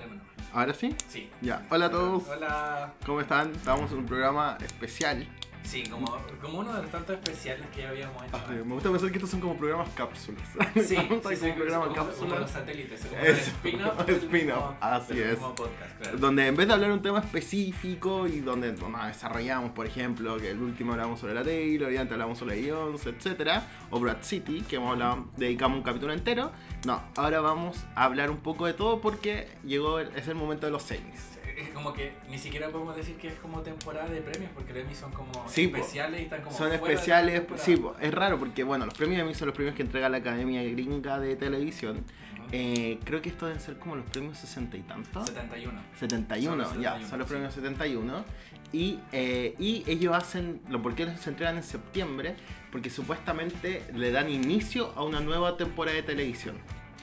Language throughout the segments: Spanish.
Nomás. ¿Ahora sí? Sí. Ya. Hola a todos. Hola. ¿Cómo están? Estamos en un programa especial. Sí, como, como uno de los tantos especiales que ya habíamos hecho. Ah, Me gusta pensar que estos son como programas cápsulas. Sí, sí, sí, como programas como, como cápsulas. los satélites, como el spin-off. así es. podcast, claro. Donde en vez de hablar un tema específico y donde bueno, desarrollamos, por ejemplo, que el último hablamos sobre la Taylor y antes hablamos sobre Beyoncé, etcétera, o Brad City, que hemos hablado, dedicamos un capítulo entero. No, ahora vamos a hablar un poco de todo porque llegó, el- es el momento de los semis. Es como que ni siquiera podemos decir que es como temporada de premios porque los Emmy son como Sí, po. especiales y están como Son fuera de especiales, sí, po, es raro porque bueno, los premios Emmy son los premios que entrega la Academia Gringa de Televisión. Eh, creo que esto deben ser como los premios 60 y tantos. 71. 71, Son los ya, 71, son los sí. premios 71. Y, eh, y ellos hacen, lo por qué se entregan en septiembre, porque supuestamente le dan inicio a una nueva temporada de televisión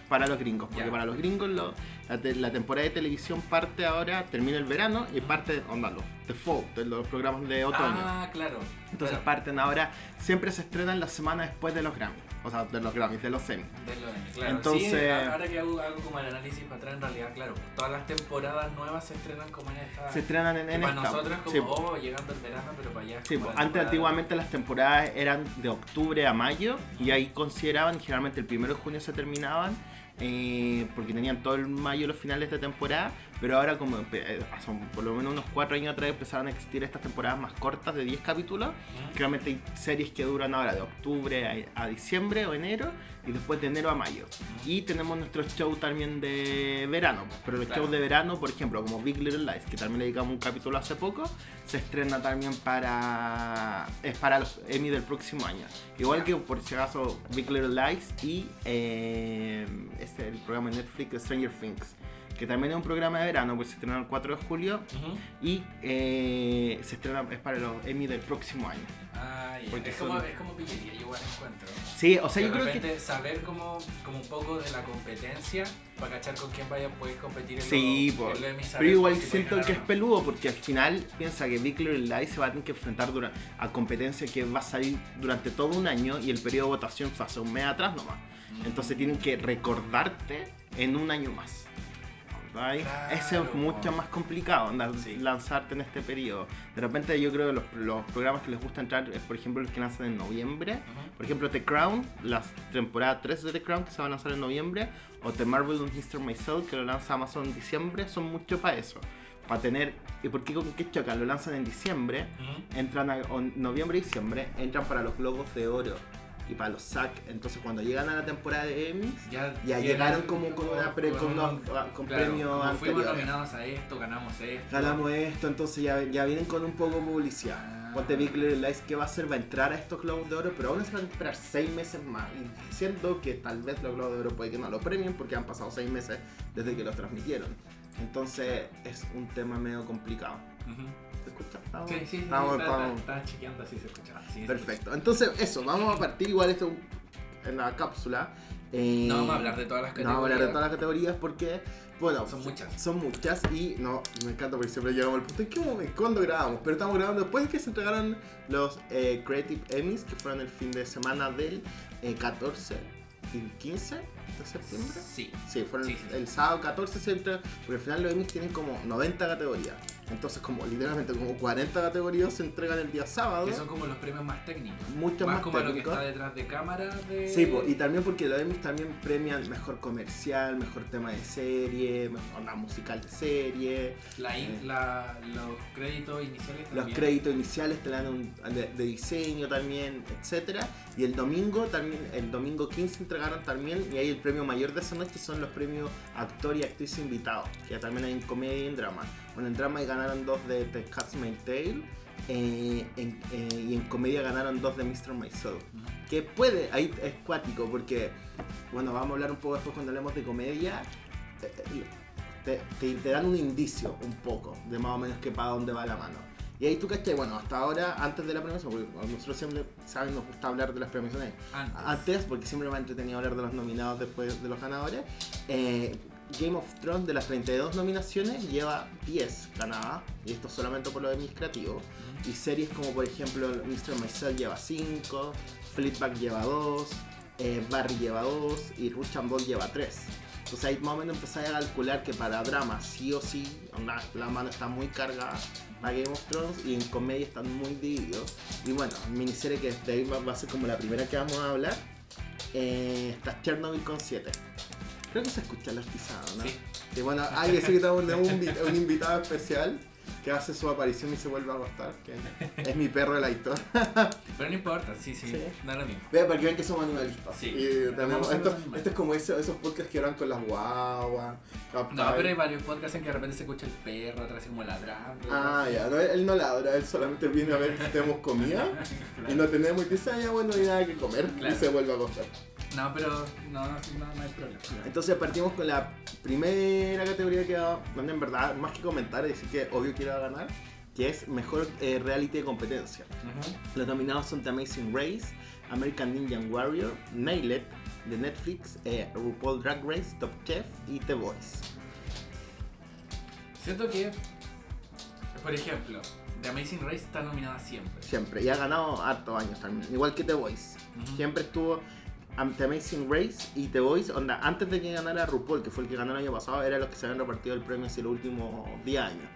para los gringos. Porque para los gringos lo- la, te- la temporada de televisión parte ahora, termina el verano y parte, onda, los default, de los programas de otoño. Ah, claro. Entonces claro. parten ahora, siempre se estrenan la semana después de los Grammys. O sea, de los Grammys, de los Emmy. De los claro. Entonces- Sí, ahora que hago, hago como el análisis para atrás, en realidad, claro, todas las temporadas nuevas se estrenan como en esta. Se estrenan en, en para esta. nosotros como, Sí, oh, llegando el verano, pero para allá. Sí, como pues, antes temporada- antiguamente las temporadas eran de octubre a mayo y ahí consideraban, generalmente el primero de junio se terminaban eh, porque tenían todo el mayo los finales de temporada, pero ahora como empe- eh, son por lo menos unos cuatro años atrás empezaron a existir estas temporadas más cortas de 10 capítulos, generalmente hay series que duran ahora de octubre a, a diciembre o enero y después de enero a mayo. Y tenemos nuestros shows también de verano, pero los Claro. shows de verano, por ejemplo, como Big Little Lies, que también le dedicamos un capítulo hace poco, se estrena también para es para los Emmy del próximo año. Igual que por si acaso Big Little Lies y eh, este el programa de Netflix Stranger Things, que también es un programa de verano, pues se estrena el 4 de julio y eh, se estrena es para los Emmy del próximo año. Ah. Porque es, son- como, es como pillería, yo igual encuentro. Sí, o sea, de yo creo que saber como, como un poco de la competencia para cachar con quién vaya a poder competir en Sí, en Emmy, saber pero igual si siento ganar que es peludo porque al final piensa que Big Little Lies se va a tener que enfrentar dura- a competencia que va a salir durante todo un año y el periodo de votación fue hace un mes atrás nomás. Entonces tienen que recordarte en un año más. Ese es mucho más complicado, onda, Sí. lanzarte en este periodo. De repente yo creo que los, los programas que les gusta entrar es por ejemplo los que lanzan en noviembre. Por ejemplo The Crown, la temporada 3 de The Crown que se va a lanzar en noviembre. O The Marvelous Mr. Myself que lo lanza Amazon en diciembre. Son mucho para eso. Para tener... ¿Y por qué con qué chocan? Lo lanzan en diciembre entran a o noviembre y diciembre, entran para los Globos de Oro y para los SAC. Entonces cuando llegan a la temporada de Emmys, Ya, Ya llegaron como con una pre- con unos- con premios como fuimos nominados a esto, ganamos esto. ganamos esto, entonces ya, ya vienen con un poco de publicidad. Ah. Ponte Big Little Lies, ¿qué va a hacer? Va a entrar a estos Globos de Oro, pero aún así van a esperar 6 meses más. Y siento que tal vez los Globos de Oro puede que no lo premien porque han pasado 6 meses desde que los transmitieron. Entonces es un tema medio complicado. Ujú. ¿Se escucha? Estamos- Sí, sí, sí, estamos- está- estamos- está- estaba chequeando si se escuchaba. Sí, se Perfecto. Entonces, eso, vamos a partir igual esto en la cápsula. Eh, No vamos a hablar de todas las No vamos a hablar de categorías. todas las categorías porque, bueno, Son muchas. Son muchas y no, me encanta porque siempre llegamos al punto. ¿En qué momento? ¿Cuándo grabamos? Pero estamos grabando después de que se entregaron los eh, Creative Emmys, que fueron el fin de semana del eh, 14 y el 15 de septiembre. Sí. Sí, fueron Sí, sí, sí. el sábado 14 se entra, porque al final los Emmys tienen como 90 categorías. Entonces, como literalmente como 40 categorías se entregan el día sábado. Que son como los premios más técnicos. Mucho más, más como lo que está detrás de cámara de... Sí, po, y también porque los Emmys también premian mejor comercial, mejor tema de serie, mejor onda musical de serie. La in- la- los créditos iniciales Los también. créditos iniciales te dan un, de, de diseño también, etcétera. Y el domingo también, el domingo 15 entregaron también, y ahí el premio mayor de esa noche son los premios actor y actriz invitados, que también hay en comedia y en drama. Bueno, en drama ganaron dos de The Cat's Tale, eh, en- eh, y en comedia ganaron dos de Mr. Myself. Que puede, ahí es cuático, porque, bueno, vamos a hablar un poco después cuando hablemos de comedia. Te, te- te dan un indicio, un poco, de más o menos que para dónde va la mano. Y ahí tú cachai, bueno, hasta ahora, antes de la premiación, porque nosotros siempre, ¿saben? Nos gusta hablar de las premiaciones Antes. antes, porque siempre me ha entretenido hablar de los nominados después de los ganadores. Eh, Game of Thrones, de las 32 nominaciones, lleva 10 ganadas, y esto solamente por lo. Ujú. Y series como por ejemplo Mr. Myself lleva 5, Fleetback lleva 2, Barry lleva 2 y Rush and Ball lleva 3. Entonces ahí más o menos empezáis a calcular que para drama sí o sí, la mano está muy cargada para Game of Thrones y en comedia están muy divididos. Y bueno, miniserie que de ahí va va a ser como la primera que vamos a hablar, eh, está Chernobyl con 7. Creo que se escucha las pisadas, ¿no? Sí. Y bueno, hay que decir que tenemos un, invi- un invitado especial que hace su aparición y se vuelve a acostar, que es mi perro el Aitor. Pero no importa, sí, sí, Sí. da lo mismo. Vean, para que vean que somos animalistas. Sí. Y tenemos, esto, esto es como ese- esos podcasts que eran con las guaguas. No, pero hay varios podcasts en que de repente se escucha el perro atrás como ladrando. Ah, ya, no, él no ladra, él solamente viene a ver si tenemos comida y no tenemos y dice, ah, ya bueno, no hay nada que comer Claro. y se vuelve a acostar. No, pero no, no, no, hay problema. Entonces partimos con la primera categoría que va, donde en verdad, más que comentar, es decir que obvio que iba a ganar, que es mejor eh, reality de competencia. Ujú. Los nominados son The Amazing Race, American Ninja Warrior, Nailed, de Netflix, eh, RuPaul Drag Race, Top Chef y The Voice. Siento que, por ejemplo, The Amazing Race está nominada siempre. Siempre, y ha ganado hartos años también, igual que The Voice. Siempre estuvo The Amazing Race y The Voice, onda, antes de que ganara RuPaul, que fue el que ganó el año pasado, eran los que se habían repartido el premio hace los últimos 10 años.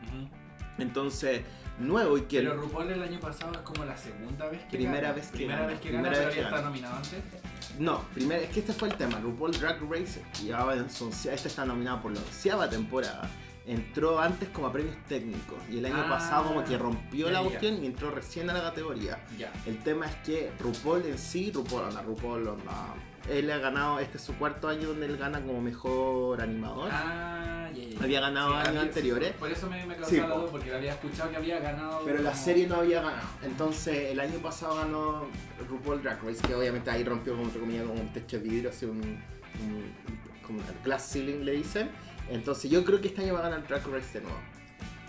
Entonces, nuevo y que... Pero RuPaul el año pasado es como la segunda vez que Primera gana. vez que Primera gana. vez que gana, Primera vez que había estado gana. nominado antes. No, primero, es que este fue el tema. RuPaul Drag Race, en su oncea- esta está nominada por la onceava temporada. Entró antes como a premios técnicos y el año Ah, pasado como que rompió ya, la cuestión y entró recién a la categoría. Ya. El tema es que RuPaul en sí, RuPaul, onda, RuPaul, onda, él ha ganado, este es su cuarto año donde él gana como mejor animador. Ah. Había ganado años había- anteriores. Por eso me, me causó Sí, la duda, porque había escuchado que había ganado. Pero la como- serie no había ganado. Entonces el año pasado ganó RuPaul Drag Race, que obviamente ahí rompió como entre comillas como un techo de vidrio, así un, un- como un glass ceiling le dicen. Entonces yo creo que este año va a ganar Drag Race de nuevo.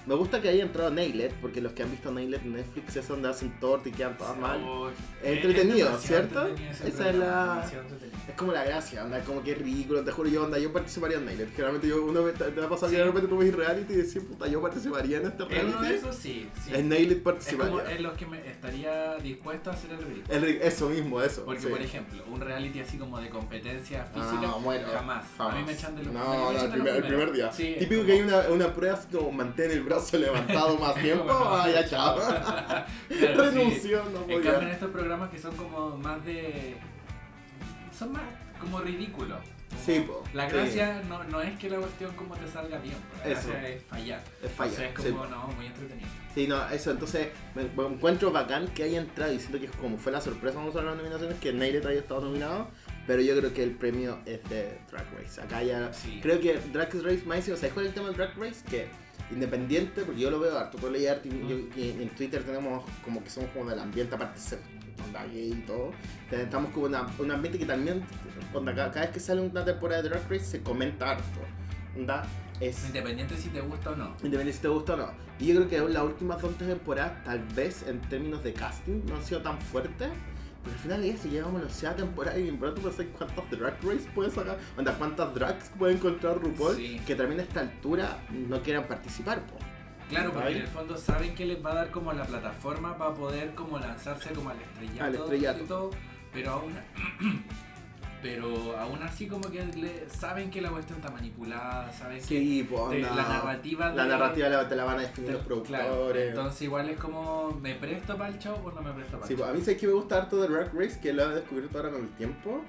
Me gusta que haya entrado Nailed, porque los que han visto Nailed en Netflix es donde hacen torta y quedan todas mal. Oh, Entretenido, ¿cierto? entretenido Esa es la-. Es como la gracia, onda, como que es ridículo, te juro yo, onda, yo participaría en Nailed. Generalmente yo, uno me- te, te va a pasar que Sí. de repente tú ves reality y decís, puta, yo participaría en este En reality. esos sí. sí. En Nailed Es como participaría. en los que me estaría dispuesto a hacer el ridículo. El eso mismo, eso. Porque, sí. por ejemplo, un reality así como de competencia física, Ah, bueno, jamás. A mí me echan de los No, no, echan el primer, el primeros. primer día. Sí, Típico que hay una, una prueba así como mantén el brazo levantado más tiempo. Bueno, ah, chao. Claro, sí. Renunció, no En voy cambio, en estos programas que son como más de. son más como ridículos. Sí, po, La sí. gracia no, no es que la cuestión como te salga bien, la Eso. gracia es fallar. Es fallar, Entonces sí, es como, po. no, muy entretenido. Sí, no, eso, entonces me, me encuentro bacán que haya entrado y siento que como fue la sorpresa vamos a ver las nominaciones que Nailed haya estado nominado, pero yo creo que el premio es de Drag Race. Acá ya Sí. creo que Drag Race más o sea, ¿cuál es el tema del Drag Race? Que independiente, porque yo lo veo harto, tú lees harto y, Mm. yo- y en Twitter tenemos como que somos como del ambiente aparte de ser onda gay y todo, estamos como una, un ambiente que también, onda, cada, cada vez que sale una temporada de Drag Race se comenta harto, onda, es... Independiente si te gusta o no. Independiente si te gusta o no. Y yo creo que las últimas dos temporadas, tal vez en términos de casting, no han sido tan fuertes. Pero al final de eso, llegamos a la onceava temporada y en verdad tú pensás cuántas drag race puedes sacar, onda, cuántas drags puede encontrar RuPaul Sí. que también a esta altura no quieran participar, po. Claro, porque ¿Vale? en el fondo saben que les va a dar como la plataforma para poder como lanzarse como al estrellato, Al estrellato. y todo, pero aún pero aún así como que le- saben que la cuestión está manipulada, saben Sí, que la narrativa La de- narrativa la- te la van a definir de- los productores. claro, entonces igual es como me presto para el show o no me presto para Sí, el show. a mí sé que me gusta harto de Drag Race, que lo he descubierto ahora con el tiempo.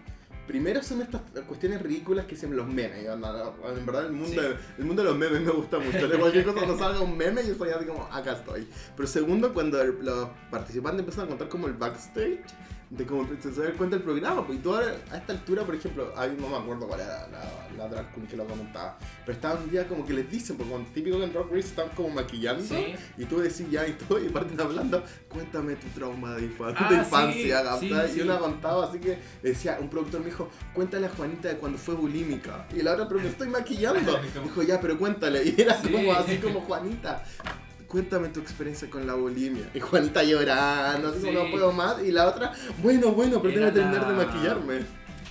Primero son estas cuestiones ridículas que son los memes. En verdad el mundo, Sí. el mundo de los memes me gusta mucho. De cualquier cosa cuando salga un meme yo soy así como, acá estoy. Pero segundo, cuando el- los participantes empiezan a contar como el backstage, de cómo se da cuenta el programa. Pues, y tú ahora, a esta altura, por ejemplo, ahí no me acuerdo cuál era la, la drag queen que lo comentaba. Pero estaba un día como que les dicen, porque típico que en Drag Race están como maquillando. Sí. Y tú decís ya y todo, y parten hablando, cuéntame tu trauma de, Ah, de infancia, sí, sí, Y una contaba así que decía, un productor me dijo, cuéntale a Juanita de cuando fue bulímica. Y la otra, pero me estoy maquillando. Dijo, ya, pero cuéntale. Y era como así como Juanita. Cuéntame tu experiencia con la bulimia. Y Juanita llorando, así como Sí. no puedo más. Y la otra, bueno, bueno, pero tengo que terminar de la- maquillarme.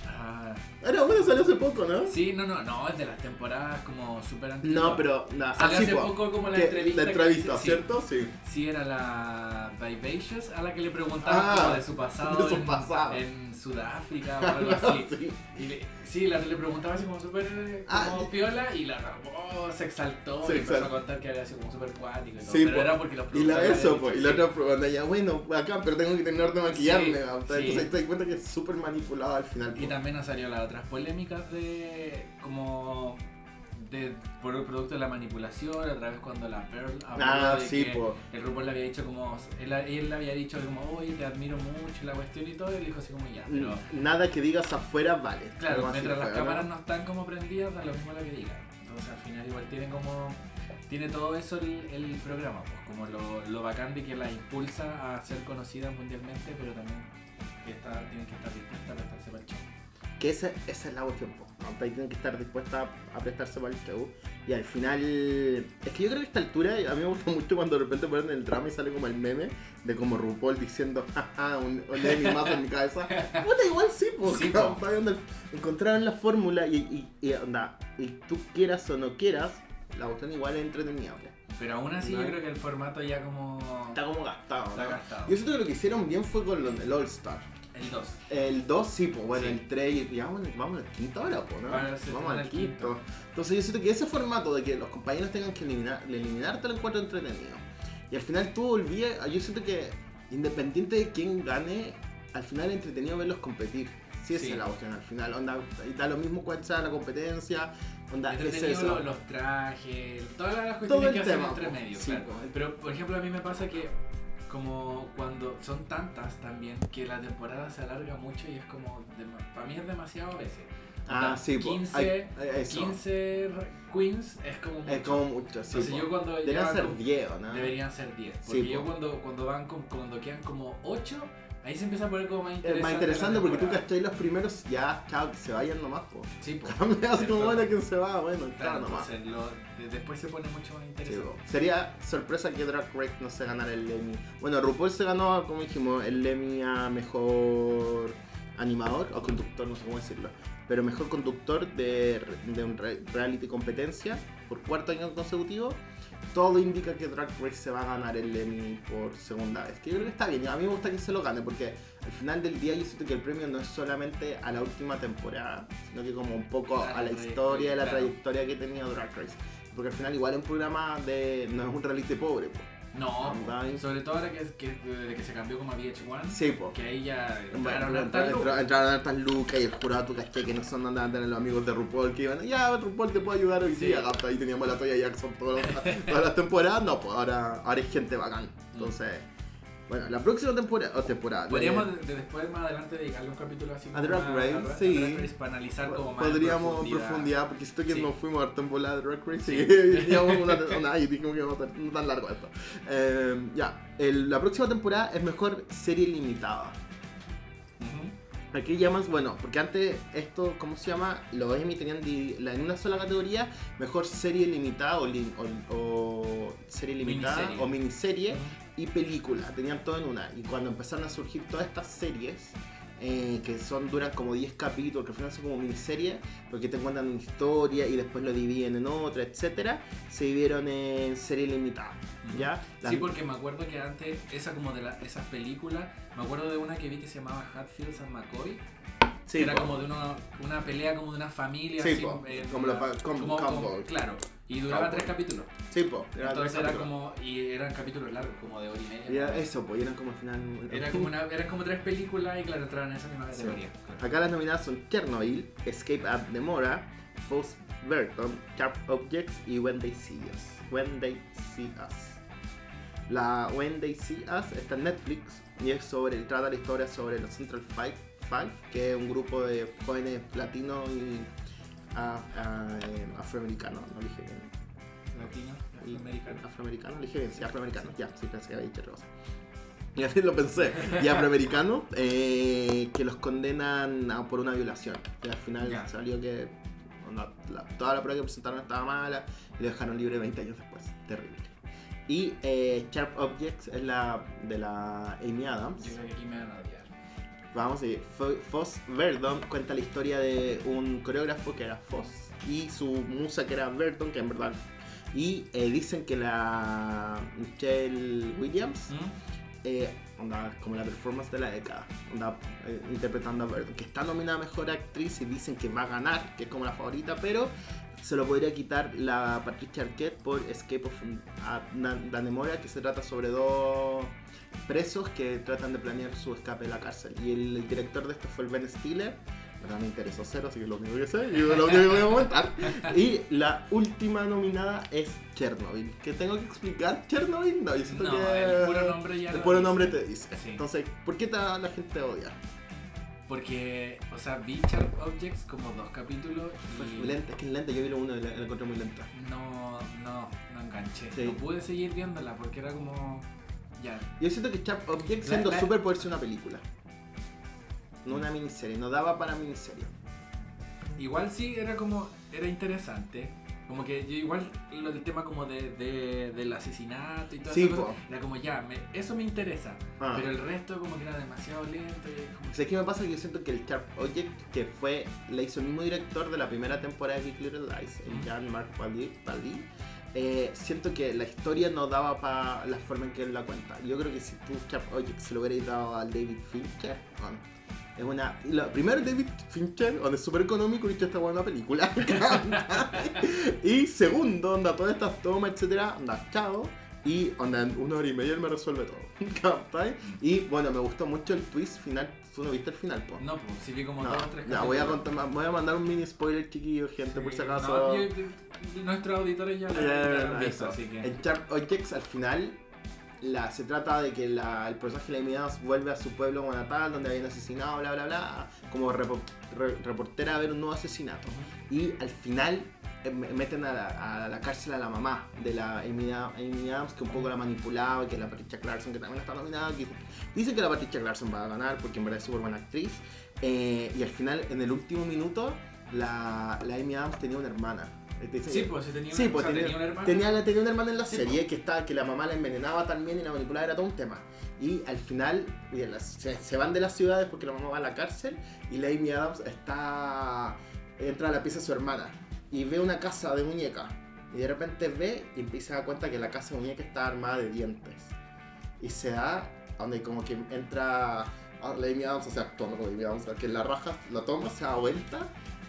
Ah, Era bueno, salió hace poco, ¿no? sí, no, no, no, es de las temporadas como súper antiguas. No, pero. Salió así, hace po. poco como la Que- entrevista. La que- entrevista, sí, ¿cierto? Sí. Sí, era la Vivacious a la que le preguntaban Ah, como de su pasado, de su en, pasado. en Sudáfrica o algo así. Sí. Y le, sí, la, le preguntaba así como súper Ah, como piola y la oh, se exaltó Se y empezó a contar que había sido como súper cuático y todo. Sí, pero po. era porque los Y la eso, pues, y la otra pregunta ya, bueno, acá, pero tengo que terminar de maquillarme. Entonces ahí te das cuenta que es súper manipulado al final. Y también nos salió las otras polémicas de como de por el producto de la manipulación, otra vez cuando la Pearl habló Ah, de sí, que pues. el RuPaul le había dicho como él, él le había dicho como oye te admiro mucho la cuestión y todo y él dijo así como ya, pero Nada que digas afuera vale. claro, mientras las fue, ¿no? cámaras no están como prendidas da lo mismo lo que digan. Entonces al final igual tiene como tiene todo eso el, el programa, pues como lo, lo bacán de que la impulsa a ser conocida mundialmente, pero también que está, tienen que estar dispuestas a prestarse para el show. Que esa, esa es la cuestión, po. Ahí tienen que estar dispuestas a, a prestarse para el show. Y al final. Es que yo creo que a esta altura, a mí me gusta mucho cuando de repente ponen el drama y sale como el meme de como RuPaul diciendo, jaja, un, un Emmy más en mi cabeza. Puta, igual sí, pues. Sí, po. encontraron la fórmula y, y, y, onda, y tú quieras o no quieras, la cuestión igual es entretenida. Pero aún así No. yo creo que el formato ya como Está como gastado, está ¿no? gastado. Yo siento que lo que hicieron bien fue con lo- el All Star. El 2. El 2 sí, pues bueno, Sí. el 3 y vamos, vamos al quinto ahora, pues, ¿no? Se vamos al quinto. quinto. Entonces yo siento que ese formato de que los compañeros tengan que eliminar, eliminarte lo encuentro entretenido. Y al final tú volvías, yo siento que independiente de quién gane, al final es entretenido verlos competir. Sí, esa Sí. es la cuestión al final. Onda, da lo mismo cuál sea la competencia. Onda, es eso. los, los trajes, todas las Todo cuestiones el que hacen tema, entre po. medio, Sí, claro. po. Pero por ejemplo a mí me pasa que como cuando son tantas también que la temporada se alarga mucho y es como dema- para mí es demasiado a veces. Ah, sí, pues. 15, eso. 15 re- queens es como mucho. Es como mucho, sí. Entonces yo cuando Deberían ser como- 10, ¿o ¿no? deberían ser 10. Sí, Porque yo po. cuando, cuando van con- cuando quedan como 8, ahí se empieza a poner como más Es interesante. más la interesante porque tú cachai los primeros, ya, chao, que se vayan nomás, po. Sí, po. Cambia así como, bueno, ¿quién se va? Bueno, Claro, nomás. entonces lo- después se pone mucho más interesante. Sería sorpresa que Drag Race no se ganara el Emmy. Bueno, RuPaul se ganó, como dijimos, el Emmy a mejor animador o conductor, no sé cómo decirlo. Pero mejor conductor de, de un re- reality competencia por cuarto año consecutivo. Todo indica que Drag Race se va a ganar el Emmy por segunda vez. Que yo creo que está bien. A mí me gusta que se lo gane porque al final del día yo siento que el premio no es solamente a la última temporada, sino que como un poco A la a la historia y a la trayectoria, trayectoria que ha tenido Drag Race. Porque al final igual es un programa de... no es un reality pobre. po. No, sobre todo ahora que, que, que se cambió como a VH1, Sí, po. que ahí ya Bueno, entraron entraron, hartas lucas. entraron, hartas lucas y el jurado, tú caché que no son de los amigos de RuPaul que iban, ya RuPaul te puede ayudar hoy Sí. día. Ahí teníamos la Toya Jackson todas las, todas las temporadas, no, pues ahora, ahora es gente bacán. Entonces, bueno, la próxima temporada, o temporada. Podríamos de- de después más adelante dedicarle un capítulo así A Drag Race, sí. a Drag Race para analizar como más Podríamos en profundidad, porque siento que Sí. nos fuimos harto en volada de Drag Race Sí. y una, una y dijimos que iba a no tan largo esto. Eh, ya, el- la próxima temporada es mejor serie limitada. Aquí llamas, bueno, porque antes esto, ¿cómo se llama? Los Emmy tenían di- la- en una sola categoría mejor serie limitada o, li- o- o serie limitada Miniserie. o miniserie y película, tenían todo en una. Y cuando empezaron a surgir todas estas series, eh, que son duran como 10 capítulos, que al final son como miniseries, porque te cuentan una historia y después lo dividen en otra, etcétera, se dividieron en serie limitada. ¿Ya? Las- Sí, porque me acuerdo que antes, esa como de la- esas películas, me acuerdo de una que vi que se llamaba Hatfields and McCoy, sí, que era po. como de una, una pelea como de una familia, Sí, así, como la- como- como- claro, y duraba tres capítulos. Sí, po, era Entonces era como, y eran capítulos largos, como de hora y media. Y era ¿no? eso, pues eran como al final. Era como una, eran como tres películas y claro, entraban en esa misma Sí. categoría. Acá las nominadas son Chernobyl, Escape at Demora, False Burton, Sharp Objects y When They See Us. When They See Us. La When They See Us está en Netflix y es sobre, trata la historia sobre los Central Five, Five que es un grupo de jóvenes latinos y ah, ah, eh, afroamericanos, no dije bien. Latino, afroamericano. Afroamericanos, dije bien, sí, afroamericanos, ya, sí, pensé que había dicho otra cosa. Y así lo pensé. Y afroamericanos eh, que los condenan a- por una violación. Y al final Ya. salió que onda, la- toda la prueba que presentaron estaba mala y lo dejaron libre 20 años después. Terrible. Y eh, Sharp Objects es la de la Amy Adams. Yo creo que aquí me a. Vamos a ir. Fo- Foss Verdon cuenta la historia de un coreógrafo que era Foss y su musa que era Verdon, que en verdad. Y eh, dicen que la Michelle Williams ¿Mm? eh, onda, como la performance de la década, onda, eh, interpretando a Bird, que está nominada a Mejor Actriz y dicen que va a ganar, que es como la favorita, pero se lo podría quitar la Patricia Arquette por Escape of Danemora, que se trata sobre dos presos que tratan de planear su escape de la cárcel. Y el, el director de esto fue el Ben Stiller verdad me interesó cero, así que es lo único que sé y lo único que voy a comentar. Y la última nominada es Chernobyl. ¿Qué tengo que explicar? ¿Chernobyl? No, yo siento No, que. el puro nombre ya El puro dice. nombre te dice. Sí. Entonces, ¿por qué la gente odia? Porque, o sea, vi Sharp Objects como dos capítulos y lenta, es que es lenta, yo vi lo uno y la, la encontré muy lenta. no, no, no enganché. Sí. No pude seguir viéndola porque era como. Ya. Yo siento que Sharp Object, La- siendo la- super, puede ser una película. No una miniserie, no daba para miniserie. Igual sí era como. Era interesante. Como que yo igual lo del tema como de, de- del asesinato y todo Sí, eso. Era como ya, me- eso me interesa. Ah. Pero el resto como que era demasiado lento y como ¿Sabes qué me pasa? Que yo siento que el Sharp Object, que fue, le hizo el mismo director de la primera temporada de Big Little Lies, el. Jean-Marc Pally, eh, siento que la historia no daba para la forma en que él la cuenta. Yo creo que si tú Sharp Object se lo hubierais dado al David Fincher, on, es una... La, primero David Fincher, donde es súper económico y hecho esta buena película. y segundo, onda, todas estas tomas, etcétera, onda, chao. Y onda, en una hora y media él me resuelve todo. Y bueno, me gustó mucho el twist final. ¿Tú no viste el final, po? No, pues sí vi como No, dos o tres ya, voy a, contar, voy a mandar un mini spoiler chiquillo, gente, por si Sí, acaso. no, yo- yo- nuestros auditores ya, lo han visto, así que. En Sharp Objects al final la, se trata de que la- el personaje de Adams vuelve a su pueblo natal donde habían asesinado, bla bla bla, como repo- re- reportera a ver un nuevo asesinato. Y al final eh, me- meten a la, la cárcel a la mamá de la Amy, Ad- Amy Adams que un poco la manipulaba y que la Patricia Clarkson que también está nominada. Que dicen que la Patricia Clarkson va a ganar porque en verdad es súper buena actriz. Eh, y al final, en el último minuto, la, la Amy Adams tenía una hermana. Eh, dicen Sí, pues tenía, Sí, una, pues o sea, tenía, tenía una tenía, la- tenía una hermana en la Sí, serie pues. que, estaba, que la mamá la envenenaba también y la manipulaba, era todo un tema. Y al final y la- se, se van de las ciudades porque la mamá va a la cárcel y la Amy Adams está, entra a la pieza de su hermana y ve una casa de muñeca. Y de repente ve y empieza a dar cuenta que la casa de muñeca está armada de dientes. Y se da, donde como que entra a la Amy Adams, o sea, actuando como Amy Adams, que la raja, lo toma, se da vuelta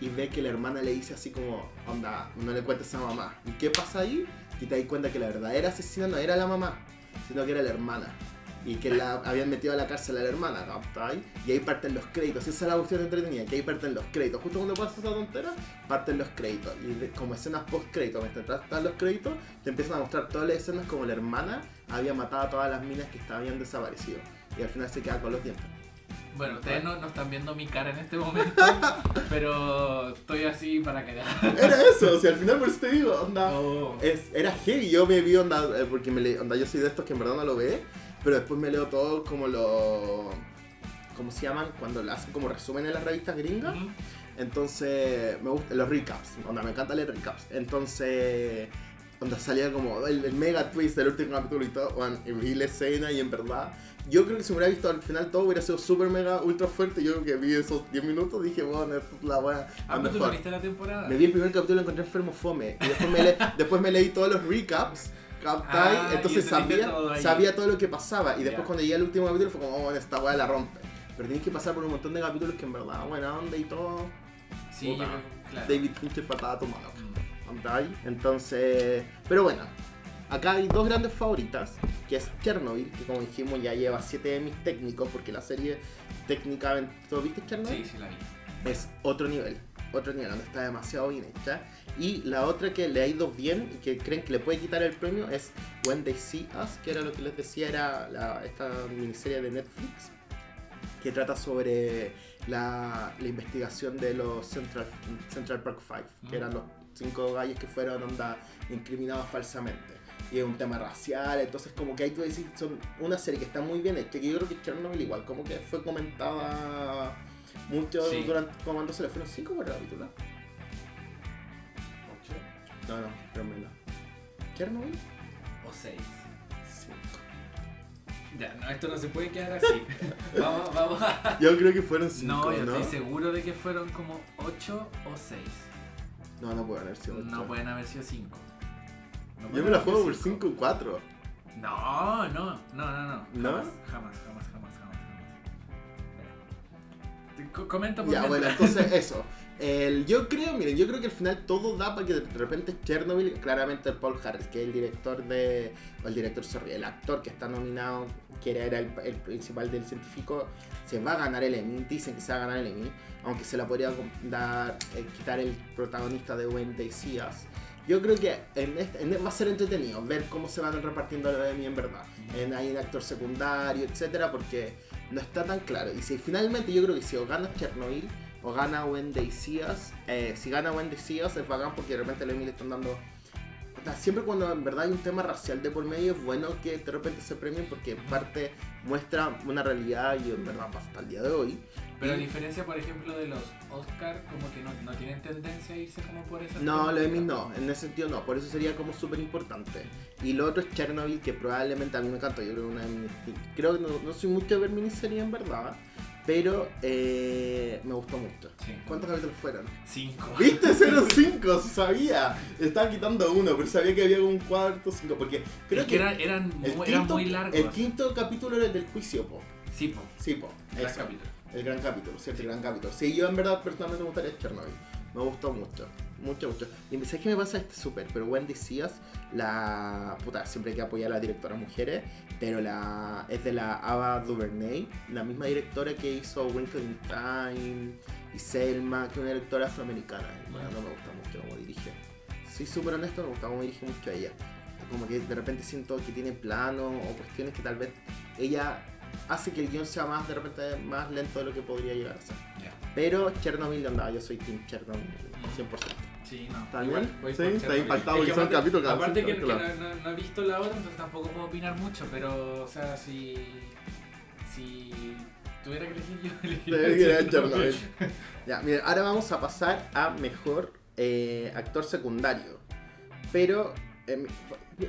y ve que la hermana le dice así como, onda, no le cuentes a mamá. ¿Y qué pasa ahí? Y te das cuenta que la verdadera asesina no era la mamá, sino que era la hermana. Y que la habían metido a la cárcel a la hermana, ¿cachai? Y ahí parten los créditos. Esa es la cuestión entretenida, que ahí parten los créditos. Justo cuando pasa esa tontera, parten los créditos. Y como escenas post-créditos, mientras están los créditos, te empiezan a mostrar todas las escenas como la hermana había matado a todas las minas que habían desaparecido. Y al final se queda con los dientes. Bueno, ustedes no, no están viendo mi cara en este momento, pero estoy así para cagar. Era eso, o sea, al final por eso te digo, onda. Oh. Es, era heavy, yo me vi onda, eh, porque me le, onda, yo soy de estos que en verdad no lo ve, pero después me leo todo como lo... ¿Cómo se llaman? Cuando le hacen como resumen en las revistas gringas. Ujú. Entonces, me gustan los recaps, onda, me encanta leer recaps. Entonces, onda salía como el, el mega twist del último capítulo y todo, bueno, y vi la escena y en verdad, yo creo que si me hubiera visto al final todo hubiera sido súper mega ultra fuerte. Yo creo que vi esos 10 minutos dije, bueno, esta es la tú no mejor. viste la temporada. Me vi el primer capítulo y encontré enfermo fome. Y después me, le- después me leí todos los recaps. Ah, Entonces sabía, todo sabía todo lo que pasaba. Y después Ya. cuando llegué al último capítulo fue como, oh, bueno, esta weá la rompe. Pero tienes que pasar por un montón de capítulos que en verdad, buena onda y todo. Sí, yo claro. David Fincher patada. Mm. Entonces, pero bueno. Acá hay dos grandes favoritas, que es Chernobyl, que como dijimos ya lleva 7 Emmys técnicos, porque la serie técnicamente... ¿Tú viste Chernobyl? Sí, sí la vi. es otro nivel, otro nivel, donde está demasiado bien hecha. Y la otra que le ha ido bien y que creen que le puede quitar el premio es When They See Us, que era lo que les decía, era la- esta miniserie de Netflix, que trata sobre la, la investigación de los Central, Central Park Five, que Mm. eran los cinco gallos que fueron onda, incriminados falsamente. Y es un tema racial, entonces como que hay que decir, son una serie que está muy bien hecha, que yo creo que Chernobyl igual, como que fue comentada mucho Sí. durante cuando se le fueron cinco por capítulo. No, no, pero menos. ¿Chernobyl? O seis. Cinco. Ya, no, esto no se puede quedar así. vamos, vamos a... Yo creo que fueron cinco, No, yo ¿no? estoy seguro de que fueron como 8 o 6. No, no pueden haber sido ocho. No pueden haber sido 5. Yo me la juego por 5 y 4. No, no, no, no, no. ¿No? Jamás, jamás, jamás, jamás, jamás. Comenta por Ya, bueno, entonces eso. El, yo creo, miren, yo creo que al final todo da para que de repente Chernobyl, claramente el Paul Harris, que es el director de, o el director, sorry, el actor que está nominado, que era, el, el principal del científico, se va a ganar el Emmy, dicen que se va a ganar el Emmy, aunque se la podría dar, eh, quitar el protagonista de Wednesday Seas. Yo creo que en este- en- va a ser entretenido ver cómo se van repartiendo los Emmy en verdad. En, hay un actor secundario, etcétera, porque no está tan claro. Y si finalmente yo creo que si o gana Chernobyl o gana Wendy Seas, eh, si gana Wendy Seas es bacán porque de repente le le están dando. puta, Siempre cuando en verdad hay un tema racial de por medio es bueno que de repente se premien porque en parte muestra una realidad y en verdad pasa hasta el día de hoy. Pero a diferencia, por ejemplo, de los Oscar, como que no, no tienen tendencia a irse como por esa. No, los Emmy no, en ese sentido no, por eso sería como súper importante. Y lo otro es Chernobyl, que probablemente a mí me encanta, yo creo que una de mis- Creo que no, no soy mucho de ver miniserie en verdad, pero eh, me gustó mucho. ¿Cuántos capítulos fueron? Cinco. ¿Viste? 0-5, sabía. Estaba quitando uno, pero sabía que había un cuarto, cinco, porque creo Es que eran, eran, el, muy, eran quinto, muy largos. el quinto capítulo era el del juicio, po. Sí, po. Sí, po. Gran eso. capítulo. El gran capítulo, ¿cierto? El gran capítulo. Sí, yo en verdad personalmente me gustaría Chernobyl. Me gustó mucho, mucho, mucho. Y ¿sabes qué me pasa este súper? Pero Wendy Seas, la... Puta, siempre hay que apoyar a las directoras mujeres, pero la es de la Ava DuVernay, la misma directora que hizo Wrinkle in Time y Selma, que es una directora afroamericana. En verdad no me gusta mucho cómo dirige. Soy súper honesto, me gusta cómo dirige mucho a ella. Como que de repente siento que tiene plano o cuestiones que tal vez ella hace que el guion sea más de repente más lento de lo que podría llegar a ser. Pero Chernobyl andaba, yo soy Team Chernobyl 100%. Sí, no. ¿Está bien? Sí, está impactado porque que aparte- capítulos cada Aparte que, cinco, que claro. no, no- no he visto la otra, entonces tampoco puedo opinar mucho, pero, o sea, si. Si tuviera que elegir yo, elegiría a Chernobyl. Ya, mira, ahora vamos a pasar a mejor eh, actor secundario. Pero, eh,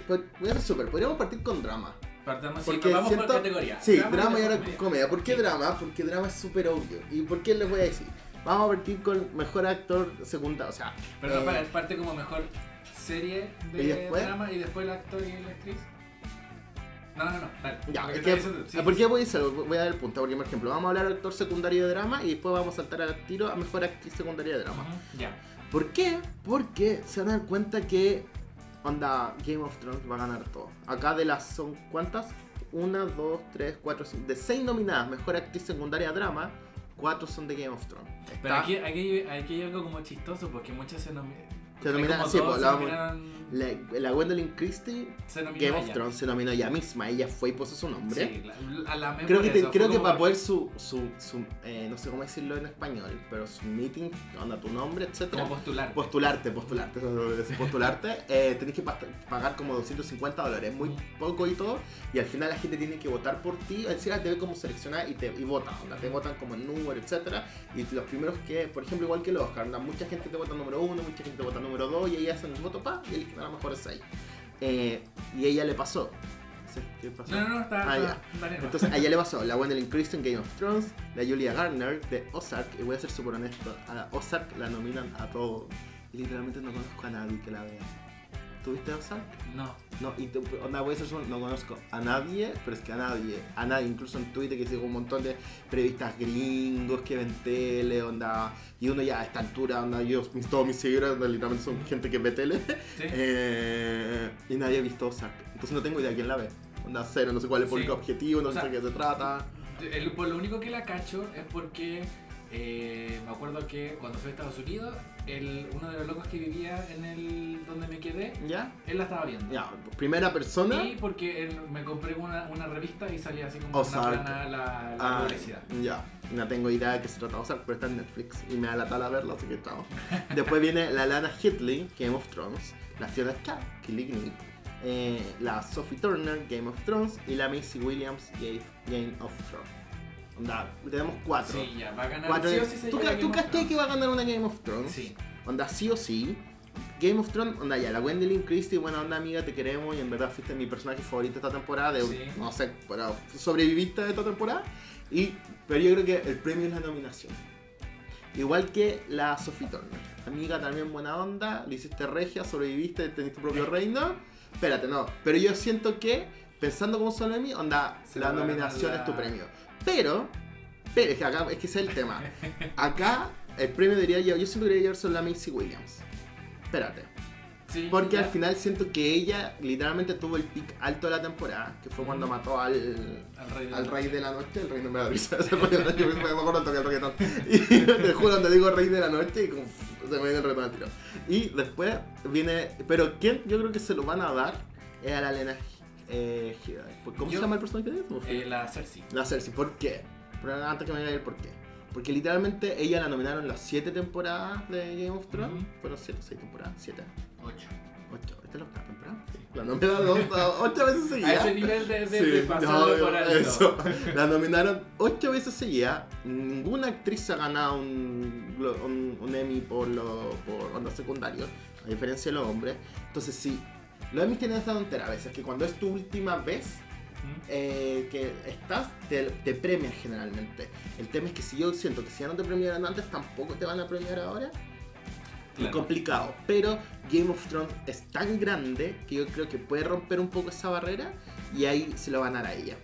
voy a ser súper, podríamos partir con drama. Partamos, sí, Porque vamos siento- por categoría. Sí, drama, y después ahora comedia. comedia. ¿Por qué Sí. drama? Porque drama es súper obvio. ¿Y por qué les voy a decir? Vamos a partir con mejor actor secundario. O sea, Pero eh, para, parte como mejor serie de ¿Y después? drama y después el actor y la actriz. No, no, no. Dale, Ya, lo que es que, estás diciendo, sí, ¿por sí, qué voy a, hacer? voy a dar el punto? Porque, por ejemplo, vamos a hablar de actor secundario de drama y después vamos a saltar al tiro a mejor actriz secundaria de drama. Ujú, Ya. ¿Por qué? Porque se van a dar cuenta que, onda, Game of Thrones va a ganar todo. Acá de las, ¿son cuántas? Una, dos, tres, cuatro, cinco. De seis nominadas, mejor actriz secundaria de drama, cuatro son de Game of Thrones. Pero aquí, aquí, aquí hay algo como chistoso porque muchas se nominaron. Se sí, pues, la vamos- La, la Gwendolyn Christie, Game of. Thrones se nominó ella misma, ella fue y puso su nombre. Sí, la, a la Creo que, te- eso, creo que para poder su, su, su eh, no sé cómo decirlo en español, pero su meeting, onda tu nombre, etcétera Como. Postularte, postularte, es postularte, eh, tenés que pa- pagar como 250 dólares, muy poco y todo, y al final la gente tiene que votar por ti, es decir, te ve como seleccionar y te y vota, onda, te votan como el número, etcétera, y los primeros que, por ejemplo, igual que los Oscar, onda, mucha gente te vota número uno, mucha gente te vota número dos, y ahí hacen el voto pa, y eligen a los mejores seis. Eh, y a ella le pasó. ¿Qué pasó? No, no, no, está. Ah, está- ya. Entonces a ella le pasó la Gwendolyn Christie en Game of Thrones, la Julia Garner de Ozark, y voy a ser súper honesto, a Ozark la nominan a todo. Y literalmente no conozco a nadie que la vea. ¿Tuviste Ozark? No. No, y te- onda, voy a ser no conozco a nadie, pero es que a nadie, a nadie, incluso en Twitter que sigo un montón de periodistas gringos que ven tele, onda, y uno ya a esta altura, onda, yo, todos mis seguidores onda, literalmente son gente que ve tele, Sí. eh, y nadie ha visto Ozark. Entonces no tengo idea quién la ve. Onda cero, no sé cuál es el público Sí. objetivo, no O sé sea, de qué se trata. El- por lo único que la cacho es porque eh, me acuerdo que cuando fui a Estados Unidos, el, uno de los locos que vivía en el donde me quedé, ¿Ya? él la estaba viendo. Ya, primera persona. Y porque él, me compré una, una revista y salía así como Ozark. una plana la, la Ah, publicidad. ya. No tengo idea de qué se trata de Ozark, pero está en Netflix y me da la tala verla, así que chao. Después viene la Lana Headley, Game of Thrones, la Fiona Shaw, Killing Eve, eh, la Sophie Turner, Game of Thrones, y la Macy Williams, Game of Thrones. Onda, tenemos cuatro. Sí, ya, va a ganar. Cuatro sí de- o sí se ¿Tú, ca- tú que va a ganar una Game of Thrones? Sí. Onda, sí o sí. Game of Thrones, onda ya, la Gwendolyn Christie, buena onda amiga, te queremos y en verdad fuiste mi personaje favorito esta temporada, de, Sí. no sé, pero sobreviviste de esta temporada. Y, pero yo creo que el premio es la nominación. Igual que la Sophie Turner, amiga también buena onda, le hiciste regia, sobreviviste, tenés tu propio reino. Espérate, no, pero yo siento que pensando como son Emmy, onda, Se la nominación la- es tu premio. Pero, pero es que acá, es que ese es el tema. Acá el premio debería llevar, yo que debería llevarse la Macy Williams. Espérate. Sí, Porque ya. al final siento que ella literalmente tuvo el pic alto de la temporada, que fue cuando mató al, Al rey de la al rey noche. de la noche, el rey no me da risa, ese rey de la noche, me acuerdo tocar el reggaetón. Y te juro, cuando digo rey de la noche, y como, se me viene el reggaetón al tiro. Y después viene, pero ¿quién yo creo que se lo van a dar? Es a la Elena eh. ¿Cómo Yo- se llama el personaje de eso? Eh, la Cersei. La Cersei, ¿por qué? Pero antes que me diga el por qué. Porque literalmente ella la nominaron las 7 temporadas de Game of Thrones. Fueron 7, 6 temporadas, 7. Ocho. 8. ¿Esta es la octava temporada? La nominaron 8 veces A seguidas. ese nivel de, de, Sí, de no, por alto. eso. La nominaron 8 veces seguidas. Ninguna actriz ha ganado un, un, un Emmy por, lo, por onda secundario, a diferencia de los hombres. Entonces, sí, los Emmys tienen esta tontera a veces, que cuando es tu última vez, eh, que estás, te, te premian generalmente. El tema es que si yo siento que si ya no te premiaron antes, tampoco te van a premiar ahora. Claro. complicado. Pero Game of Thrones es tan grande que yo creo que puede romper un poco esa barrera y ahí se lo van a dar a ella.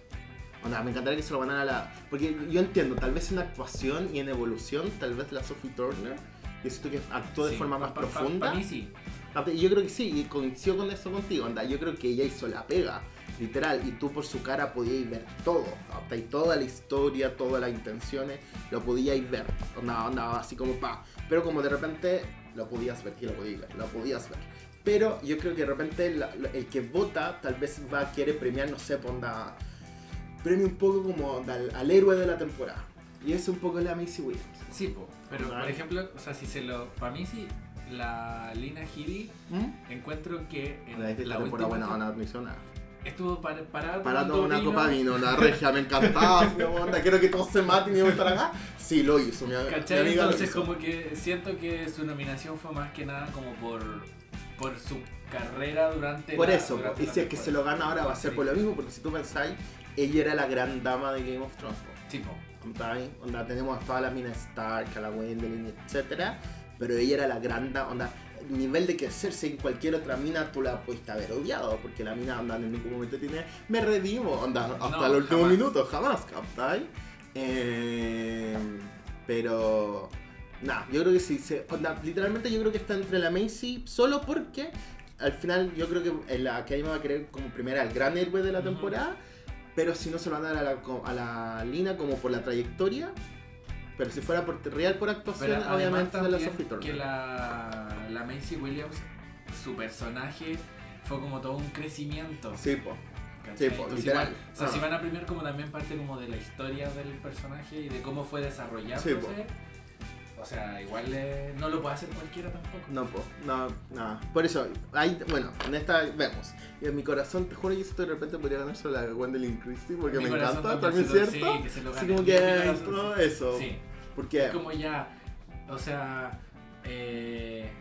Onda, me encantaría que se lo van a dar a la. Porque yo entiendo, tal vez en actuación y en evolución, tal vez la Sophie Turner, yo siento que actuó de Sí, forma pa- más pa- pa- profunda. pa' mí sí. Yo creo que sí, y coincido con eso contigo, onda. Yo creo que ella hizo la pega, literal, y tú por su cara podíais ver todo, ¿cachai? toda la historia, todas las intenciones, lo podíais ver, onda, onda, así como pa. Pero como de repente lo podías ver, que lo podías ver, lo podías ver. Pero yo creo que de repente la- la- el que vota tal vez va a querer premiar, no sé, pues, onda, premio un poco como onda, al, al héroe de la temporada. Y eso un poco es la Macy Williams. Sí, po. pero por ejemplo, o sea, si se lo. Para mí sí, la Lina Headey ¿Mm? encuentro que en La, la temporada buena, no hizo nada. estuvo par- parada Para tomando tomar una vino. copa vino, la regia, me encantaba, mi onda, quiero que todos se maten y yo voy a estar acá. Sí, lo hizo, mi, mi ¿Cachai? amiga lo Entonces hizo. como que siento que su nominación fue más que nada como por, por su carrera durante Por la- eso, durante y la si es que se lo gana ahora va a ser por lo mismo, porque si tú pensáis, ella era la gran dama de Game of Thrones. Sí, po. Onda, tenemos a todas las minas Stark, a la Gwendolyn, etcétera, pero ella era la gran dama, onda, el nivel de que Cersei en cualquier otra mina tú la pudiste haber odiado, porque la mina onda en ningún momento tiene, me redimo, onda, hasta No, el último jamás. minuto, jamás, ¿captai? Eh, pero, nada, yo creo que sí, se, onda, literalmente yo creo que está entre la Macy, solo porque al final yo creo que la que va a querer como primera el gran héroe de la Ujú. temporada, pero si no se lo van a dar a la, a la Lina como por la trayectoria, pero si fuera por real por actuación, Pero obviamente de la Sophie Turner. que la, la Macy Williams, su personaje fue como todo un crecimiento. Sí, po. Sí, po, Entonces, literal. igual, o sea, Ah. si van a premiar como también parte como de la historia del personaje y de cómo fue desarrollándose. Sí. O sea, igual eh, no lo puede hacer cualquiera tampoco. No, po, no, nada. Por eso, ahí, bueno, en esta vemos. Y en mi corazón, te juro que esto de repente podría ganar solo la Gwendolyn Christie porque Mi me encanta, también cierto. sí, que se lo gane. como Mi que corazón, todo sí. eso. Sí, Porque, es como ya, o sea, eh,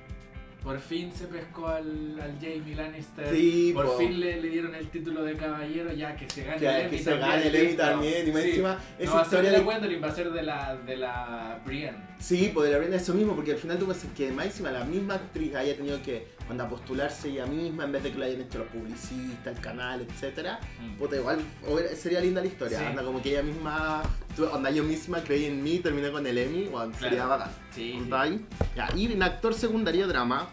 por fin se pescó al, al Jamie Lannister. Sí, por po. fin le, le dieron el título de caballero, ya que se gane que, el Emmy que se gane el Emmy también. Y más Sí. encima, No esa va a ser de historia la de Gwendolyn, va a ser de la, de la Brienne. Sí, pues de la Brenda eso mismo, porque al final tú pensas que más encima la misma actriz haya tenido que onda, postularse ella misma en vez de que lo hayan hecho los publicistas, el canal, etcétera. Puta, igual sería linda la historia. Sí. Onda, como que ella misma, onda, yo misma creí en mí, terminé con el Emmy, bueno, sería Claro. bacán. Sí, sí. Ya, y en actor secundario drama,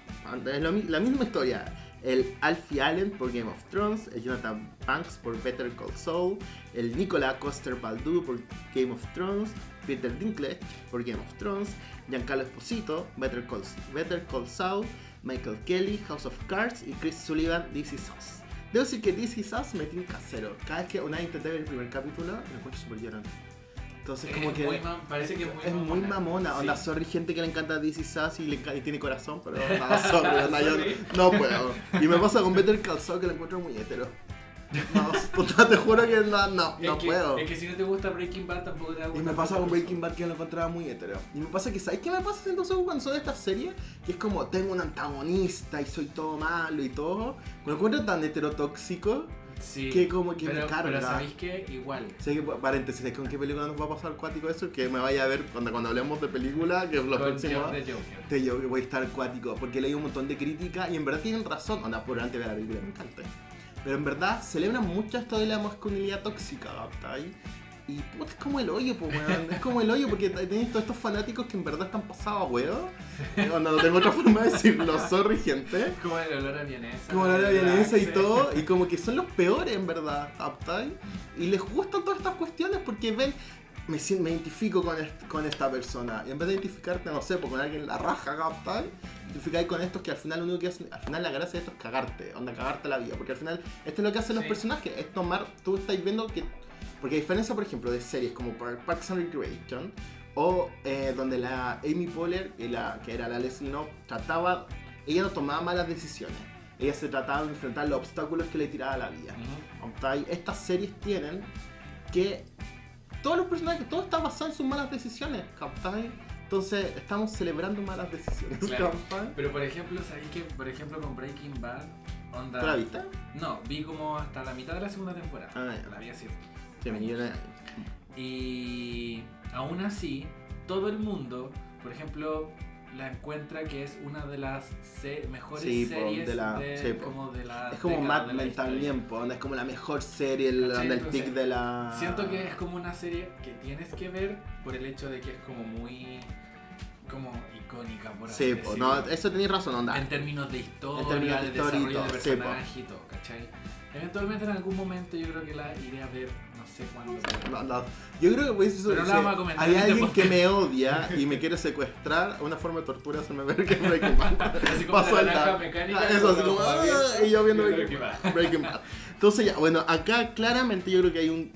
es lo la misma historia. El Alfie Allen por Game of Thrones, el Jonathan Banks por Better Call Saul, el Nicolas Coster Baldu por Game of Thrones, Peter Dinklage por Game of Thrones, Giancarlo Esposito, Better Call, Better Call Saul, Michael Kelly, House of Cards y Chris Sullivan, This Is Us. Debo decir que This Is Us me tiene casero. Cada vez que una intenté ver el primer capítulo, lo encuentro súper llorante. Entonces, como Es que. muy parece que es muy Es muy mamona, onda, Sí. sorry gente que le encanta Is Us y, le enca- y tiene corazón, pero no, sorry, onda, yo Sorry. no puedo. Y me pasa con Better Call Saul que lo encuentro muy hetero. No, puta, te juro que no, no, Es no que, puedo. Es que si no te gusta Breaking Bad tampoco te va a Y me pasa con Breaking Bad que lo encontraba muy hetero. Y me pasa que, ¿sabes qué me pasa entonces cuando son estas series? Que es como, tengo un antagonista y soy todo malo y todo. Me encuentro tan heterotóxico. Sí. que como que pero, me carga. Pero sabéis que igual. Sé que, paréntesis, ¿sabes con qué película nos va a pasar cuático eso? Que me vaya a ver cuando, cuando hablemos de película, que los próximos... De Joker. Te yo que voy a estar cuático, porque leí un montón de críticas y en verdad tienen razón. Onda, por antes de la película me encanta. Pero en verdad celebran mucho esto de la masculinidad tóxica, ¿cachai? Y puta, es como el hoyo, pues, weón. Es como el hoyo porque tenéis todos estos fanáticos que en verdad están pasados a huevo. Cuando no tengo otra forma de decirlo, sorry, gente. Como el olor a vienesa. Como la hora vienesa y todo, y como que son los peores en verdad, ¿captai? Y les gustan todas estas cuestiones porque ven, me, identifico con, est- con esta persona. Y en vez de identificarte, no sé, pues con alguien la raja, ¿captai? Identificáis con estos que al final lo único que hacen, al final la gracia de esto es cagarte, onda cagarte la vida. Porque al final, esto es lo que hacen los Sí. personajes, es tomar, tú estás viendo que. Porque a diferencia, por ejemplo, de series como Par- Parks and Recreation, o eh, donde la Amy Poehler, y la, que era la Leslie Knope, trataba, ella no tomaba malas decisiones. Ella se trataba de enfrentar los obstáculos que le tiraba la vida. Estas series tienen que todos los personajes, todo está basado en sus malas decisiones, ¿cachai? Entonces estamos celebrando malas decisiones, Claro. Pero por ejemplo, ¿sabéis que por ejemplo con Breaking Bad, onda. ¿Tú la viste? No, vi como hasta la mitad de la segunda temporada. Ah, ya. La vi así. Sí, Y aún así, todo el mundo, por ejemplo, la encuentra que es una de las se- mejores Sí, po, series de la- de, sí, po. como de la Es como Mad Men también, po, es como la mejor serie, el, onda, el Entonces, pick de la... Siento que es como una serie que tienes que ver por el hecho de que es como muy como icónica por así Sí, po, decirlo. no, eso tenéis razón, onda. en términos de historia, En términos de de desarrollo de sí, po. personaje y todo, ¿cachai? Eventualmente en algún momento yo creo que la iré a ver, sé cuándo. pero- No, no. Yo creo que eso, Pero no la sí, vamos a comentar hay en este alguien que podcast. me odia y me quiere secuestrar, una forma de tortura hacerme ver que Breaking Bad. Así como Paso la naranja mecánica. Ah, Eso, así como, ah, y yo viendo Breaking Bad. Breaking Bad. Entonces ya, bueno, acá claramente yo creo que hay un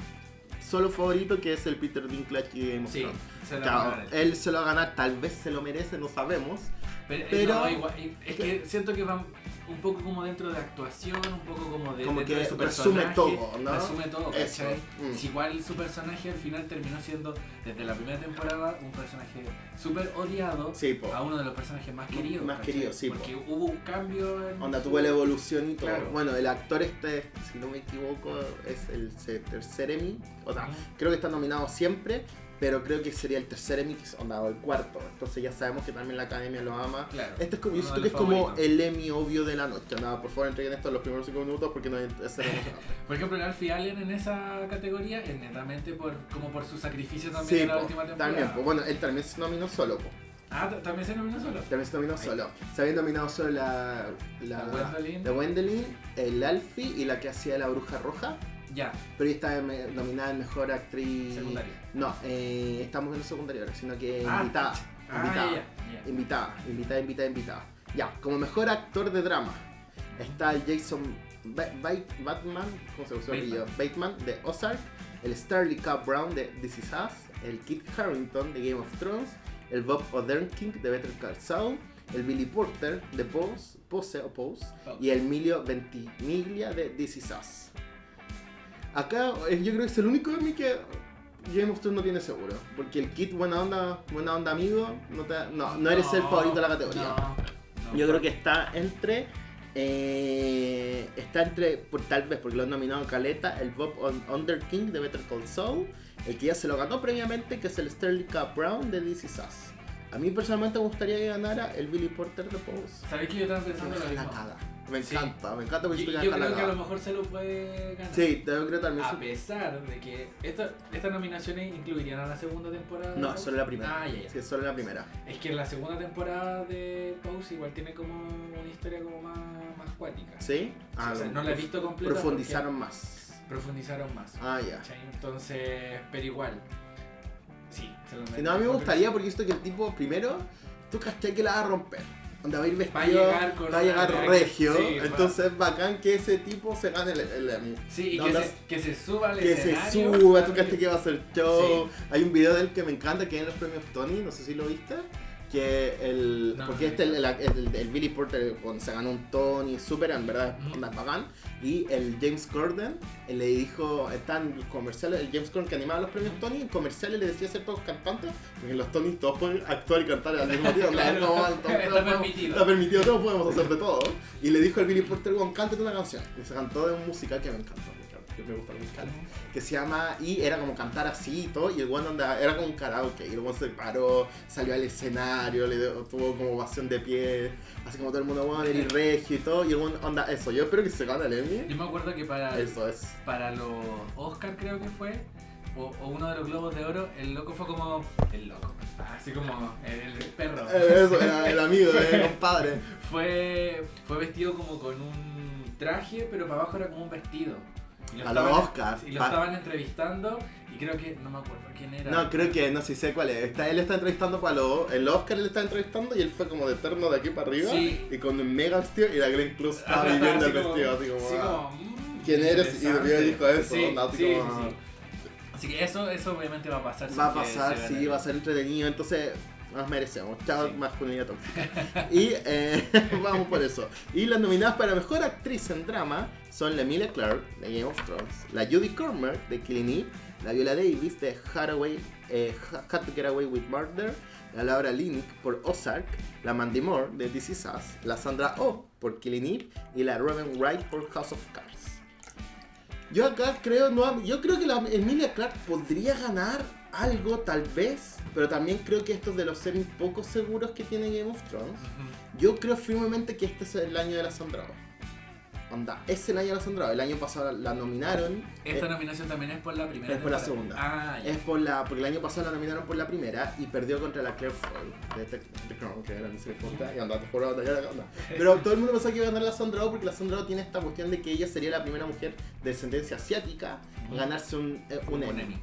solo favorito que es el Peter Dinklage y Game of Sí, Thrones. se la Claro, él se lo va a ganar, tal vez se lo merece, no sabemos. Pero, pero- no, igual, es que siento que van un poco como dentro de actuación, un poco como de, Como dentro que de su resume personaje. todo, ¿no? Resume todo, ¿cachai? mm. Si igual su personaje al final terminó siendo, desde la primera temporada, un personaje súper odiado Sí, a uno de los personajes más queridos. Más ¿cachai? queridos, sí, po. Porque hubo un cambio en. Onda su- tuvo la evolución y todo. Claro. Bueno, el actor este, si no me equivoco, es el tercer Emmy. O sea, creo que está nominado siempre, pero creo que sería el tercer Emmy, que es onda, o el cuarto. Entonces ya sabemos que también la academia lo ama. Claro. Este es como, yo siento que es como el Emmy obvio de la noche. Nada, por favor entreguen esto en los primeros cinco minutos porque no es. Por ejemplo, el Alfie Allen en esa categoría es netamente por, como por su sacrificio también Sí, en la po, última temporada. también. Bueno, él también se nominó solo. po. Ah, también se nominó solo. También se nominó Ahí. solo. Se había nominado solo la, la, La Gwendolyn, el Alfie y la que hacía la bruja roja. Ya, Pero ella está me- nominada en mejor actriz. secundaria. No, eh, estamos viendo secundaria ahora, sino que Ah, invitada. Ah, invitada, invitada, invitada, invitada, invitada. Ya, como mejor actor de drama está el Jason Ba- Ba- Batman, ¿cómo se Bateman. Bateman de Ozark, el Starley Cup Brown de This Is Us, el Kit Harington de Game of Thrones, el Bob Odenkirk de Better Call Saul, el Billy Porter de Pose, Pose o Pose, y el Emilio Ventimiglia de This Is Us. Acá eh, yo creo que es el único Emmy que Game of Thrones no tiene seguro. Porque el Kit buena onda, buena onda amigo, no, te- no, no eres el favorito de la categoría. No. Yo creo que está entre. eh, está entre, por, tal vez porque lo han nominado Caleta, el Bob On- Underking de Better Call Saul, el que ya se lo ganó previamente, que es el Sterling Cup Brown de Is Us. A mí personalmente me gustaría que ganara el Billy Porter de Pose. ¿Sabéis que yo estaba pensando deja la mismo? Me Sí. encanta, me encanta porque Yo, yo creo que a lo mejor se lo puede ganar. Sí, yo creo también. A pesar de que esta- estas nominaciones incluirían a la segunda temporada. No, solo la primera. Ah, ya, ya. Sí, solo la primera. Es que la segunda temporada de Pose igual tiene como una historia como más, más cuática. ¿Sí? o sea, no la he visto completa Profundizaron más. Profundizaron más. Ah, ya. Entonces, pero igual. Sí, se lo Si no, a mí me gustaría porque esto que el tipo, primero, tú cachai que la va a romper. Donde va a ir vestido, Va a llegar con va a llegar una- regio. sí, entonces es bacán que ese tipo se gane el, el Emmy. Sí, y No, que, no, se, que se suba al Que se escenario. suba, tú cachai que va a hacer show. Hay un video de él que me encanta que es en los premios Tony, no sé si lo viste. Que el. No, porque no este, el, el, el- Billy Porter cuando se ganó un Tony, súper, en verdad, Ujú. onda bacán. Y el James Corden él le dijo, están comerciales, el James Corden que animaba los premios Tony, en comerciales le decía ser todos cantantes, porque los Tony todos pueden actuar y cantar al mismo tiempo. Claro, como- todos está permitido. Está permitido, todos podemos hacer de todo. Y le dijo al Billy Porter, "Weón, cántate una canción. Y se cantó de un musical que me encantó. Que me gusta musical, que se llama, y era como cantar así y todo, y el one onda, era como un karaoke, y el one se paró, salió al escenario, le dio- tuvo como ovación de pie, así como todo el mundo, bueno, el regio y todo, y el one onda, eso, yo espero que se gane el Emmy, Yo me acuerdo que para, eso es. para los Oscar creo que fue, o, o uno de los Globos de Oro, el loco fue como... El loco. Así como el, el perro. Eh, Eso, era el amigo, el compadre. Fue, fue vestido como con un traje, pero para abajo era como un vestido. Lo A los Oscars. Y lo estaban entrevistando y creo que, no me acuerdo quién era. No, creo que, no sé, sé cuál es. Está, él está entrevistando para los. El Oscar él está entrevistando y él fue como de eterno de aquí para arriba. Sí. Y con un mega vestido y la Glenn Close estaba viviendo el así como- vestido, así como. sí, ah, como, mm, ¿Quién eres? Y dijo eso, onda, así como-. Así que eso, eso obviamente va a pasar. Va a pasar, sí, va a ser entretenido. Entonces, nos merecemos. Chao, Sí. masculinidad tóxica. y eh, vamos por eso. Y las nominadas para mejor actriz en drama son la Emilia Clarke de Game of Thrones, la Judy Comer de Killing Eve, la Viola Davis de Hathaway, eh, How to Get Away with Murder, la Laura Linney por Ozark, la Mandy Moore de This Is Us, la Sandra Oh por Killing Eve y la Robin Wright por House of Cards. Yo acá creo, no, yo creo que la Emilia Clarke podría ganar algo tal vez, pero también creo que esto es de los semis poco seguros que tiene Game of Thrones. Yo creo firmemente que este es el año de la Sandra Oh. Onda, es de la Sandra. El año pasado la nominaron. Esta eh, nominación también es por la primera. es por la segunda. Ah, es por la, porque el año pasado la nominaron por la primera y perdió contra la Claire Foy de The, The Crown, que era mi serie y onda, te juro, onda. Pero todo el mundo pensó que iba a ganar la Sandra porque la Sandra tiene esta cuestión de que ella sería la primera mujer de descendencia asiática Ujú. ganarse un, eh, un Un Emmy. Emmy.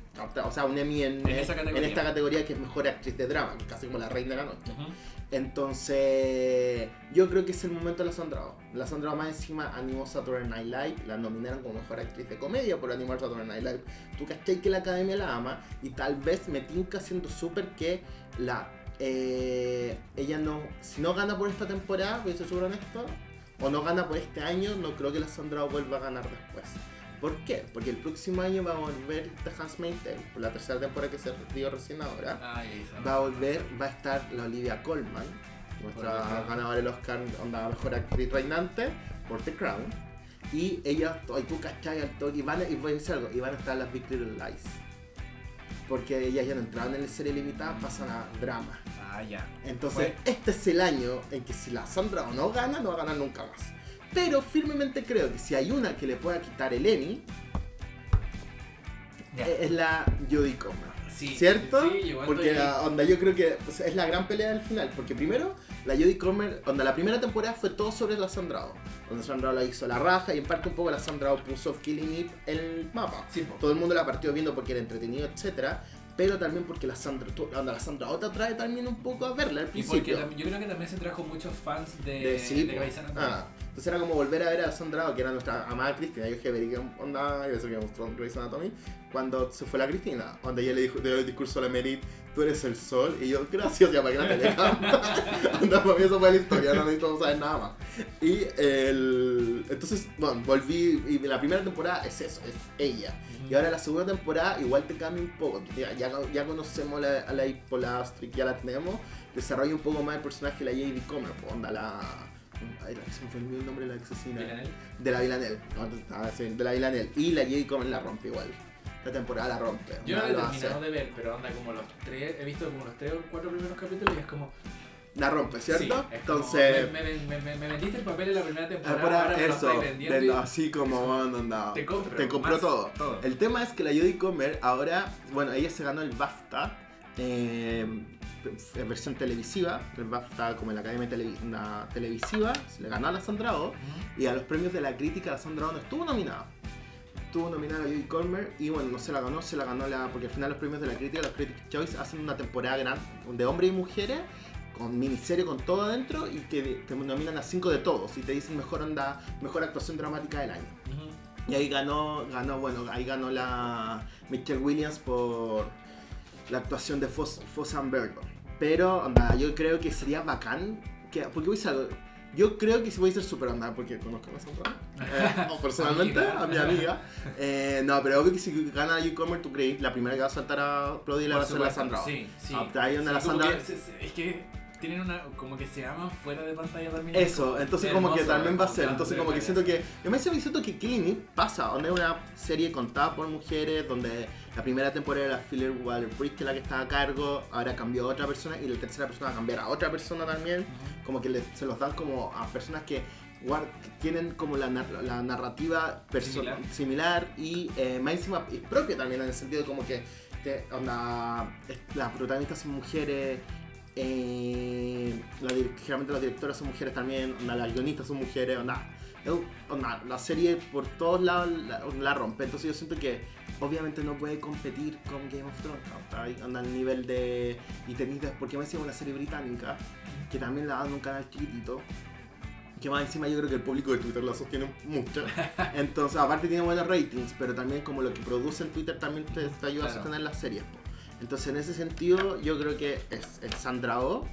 O sea, un Emmy en, En en esta categoría que es mejor actriz de drama, casi como la reina de la noche. Entonces, yo creo que es el momento de la Sandra Oh. La Sandra Oh más encima animó Saturday Night Live, la nominaron como mejor actriz de comedia por animar Saturday Night Live. Tú cachai que la academia la ama y tal vez me tinca siendo súper que la. eh, ella no. Si no gana por esta temporada, voy a ser súper honesto, o no gana por este año, no creo que la Sandra Oh vuelva a ganar después. ¿Por qué? Porque el próximo año va a volver The Handmaid's Tale, por la tercera temporada que se dio recién ahora Ah, va a volver, va a estar la Olivia Colman, nuestra ganadora del Oscar, onda mejor actriz reinante, por The Crown. Y ellas, y tú cachai al toque, y, van a, y voy a decir algo, y van a estar las Big Little Lies. Porque ellas ya no entraban en la serie limitada, pasan a drama. Ah, ya. Entonces, este es el año en que si la Sandra o no gana, no va a ganar nunca más. Pero firmemente creo que si hay una que le pueda quitar el Emmy, eh, es la Jodie Comer. Sí, ¿Cierto? sí, porque la- onda, yo creo que o sea, es la gran pelea del final. Porque primero, la Jodie Comer, onda, la primera temporada fue todo sobre la Sandra Oh. Donde Sandra Oh la hizo la raja y en parte un poco la Sandra Oh puso Killing It en el mapa. Sí. Todo el mundo la partió viendo porque era entretenido, etcétera Pero también porque la Sandra, onda, la Sandra te atrae también un poco a verla al Y porque principio. yo creo que también se trajo muchos fans de, De, sí, de. Ah, entonces era como volver a ver a Sandra que era nuestra amada Cristina. Yo dije, que onda, yo sé que mostró Grey's Anatomy. Cuando se fue la Cristina, donde ella le dijo, dio el discurso a la Merit, tú eres el sol. Y yo, gracias, ya para que la Onda, para mí eso fue la historia, no necesito saber nada más. Y el. Entonces, bueno, volví. Y la primera temporada es eso, es ella. Y ahora la segunda temporada igual te cambia un poco. Ya, ya, ya conocemos la- a la Hipolastri, ya la tenemos. Desarrolla un poco más el personaje de la J.D. Comer, onda la. Ay, la- se me fue el nombre de la asesina. De la Villanelle. No, sí, de la Villanelle. Y la J.D. Comer la rompe igual. Esta temporada la rompe. Yo no lo he terminado de ver, pero anda como los tres, he visto como los tres o cuatro primeros capítulos y es como... La rompe, ¿cierto? sí, es como, Entonces. me, me, me, me- me vendiste el papel en la primera temporada, Ahora ahora me lo eso, de así como eso. onda, Te compro, te compró todo. todo. El tema es que la Jodie Comer ahora, bueno, ella se ganó el BAFTA eh, en versión televisiva, el BAFTA como en la Academia Televi- una televisiva, se le ganó a la Sandra Oh Ujú. y a los premios de la crítica la Sandra Oh no estuvo nominada. Estuvo nominada a Jodie Comer y bueno, no se la ganó, se la ganó la porque al final los premios de la crítica, los Critics' Choice hacen una temporada grande de hombres y mujeres con miniserie con todo adentro y que te nominan a cinco de todos y te dicen mejor onda, mejor actuación dramática del año. Y ahí ganó, ganó, bueno, ahí ganó la Michelle Williams por la actuación de Foss, Foss and. Pero, onda, yo creo que sería bacán, que, porque voy a decir algo, yo creo que voy a ser super onda, porque conozco a la Sandra, eh, o personalmente, a mi amiga. Eh, no, pero obvio que si gana Newcomer, tú crees, la primera que va a saltar a aplaudir la va a ser la Sandra. Sí, sí. Ah, ahí donde Sí, la Sandra- que es que tienen una. como que se aman fuera de pantalla también. Eso, entonces como que también va a ser, entonces como que siento que, yo me siento que Eve pasa, donde es una serie contada por mujeres, donde la primera temporada era Philip Waller Bridge, que la que estaba a cargo, ahora cambió a otra persona y la tercera persona va a cambiar a otra persona también, Ujú. como que se los dan como a personas que, tienen como la, la narrativa Similar. similar y eh, más encima propia también en el sentido como que te- onda, las protagonistas son mujeres eh, la generalmente las directoras son mujeres también onda, las guionistas son mujeres onda, onda, la serie por todos lados la, la rompe entonces yo siento que obviamente no puede competir con Game of Thrones onda al nivel de y tenéis de- porque me decía una serie británica que también la dan en un canal chiquitito que más encima yo creo que el público de Twitter la sostiene mucho. Entonces, aparte tiene buenos ratings, pero también como lo que produce en Twitter también te, te ayuda a sostener las series. po. Entonces, en ese sentido, yo creo que es, es Sandra Oh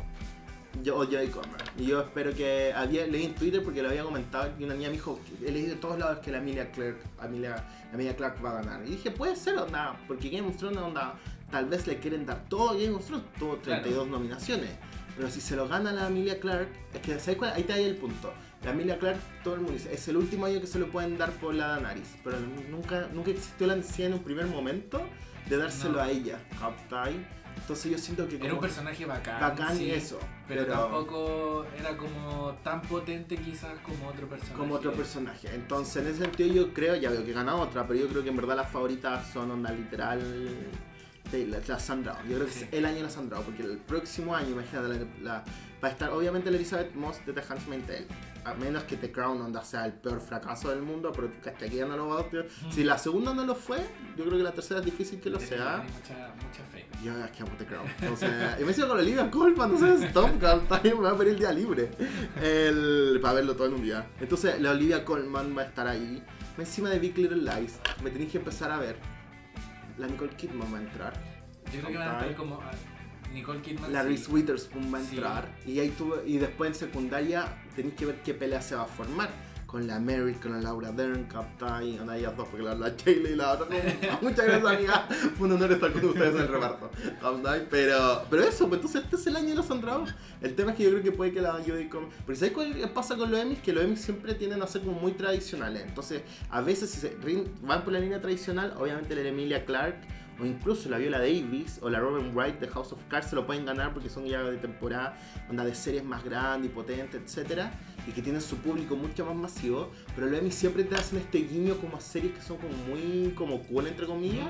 yo, o Joey Comer. Y yo espero que... Había, leí en Twitter porque lo había comentado y una niña me dijo, he leído de todos lados que la Emilia Clark, Emilia, Emilia Clark va a ganar. Y dije, puede ser, onda, porque Game of Thrones, onda, tal vez le quieren dar todo Game of Thrones, tuvo 32 nominaciones. Pero si se lo gana la Emilia Clark, es que ¿sabes cuál? ahí está ahí el punto. La Emilia Clark, todo el mundo dice, es el último año que se lo pueden dar por la Daenerys. Pero nunca, nunca existió la necesidad en un primer momento de dárselo No. a ella. ¿captai? Entonces yo siento que Era un personaje bacán. bacán sí, eso. Pero, tampoco era como tan potente quizás como otro personaje. como otro personaje. Entonces, en ese sentido, yo creo, ya veo que gana otra, pero yo creo que en verdad las favoritas son onda literal. de La, la Sandra Oh. Yo creo que Sí. es el año de la Sandra Oh, porque el próximo año, imagínate, la, la- va a estar obviamente la Elizabeth Moss de The Handmaid's Tale. A menos que The Crown onda sea el peor fracaso del mundo, pero que ya no lo va a obtener. Si la segunda no lo fue, yo creo que la tercera es difícil que lo sea. tenía mucha, mucha fe. Yo es que amo The Crown. Entonces, y me sigo con Olivia Colman, entonces stop, también me va a pedir el día libre. El, para verlo todo en un día. Entonces, la Olivia Colman va a estar ahí. Encima de Big Little Lies, me tenéis que empezar a ver. La Nicole Kidman va a entrar. Yo creo que van a estar como ah, Nicole Kidman. La. Reese Witherspoon va a Sí. entrar. Y ahí tuve, y después en secundaria tenéis que ver qué pelea se va a formar. Con la Meryl, con la Laura Dern, Captain, de ellas dos, porque la, la Shayla y la otra. Muchas gracias, amiga. Fue un honor estar con ustedes en el reparto. Pero, pero eso, pues entonces este es el año de los Andrados. El tema es que yo creo que puede que la Jodie con. Porque ¿sabes cuál pasa con los Emmys? Que los Emmys siempre tienden a ser como muy tradicionales. Entonces, a veces si se van por la línea tradicional, obviamente la Emilia Clark o incluso la Viola Davis o la Robin Wright de House of Cards se lo pueden ganar porque son ya de temporada, onda de series más grandes y potentes, etcétera, y que tienen su público mucho más masivo, pero los Emmy siempre te hacen este guiño como a series que son como muy como cool entre comillas,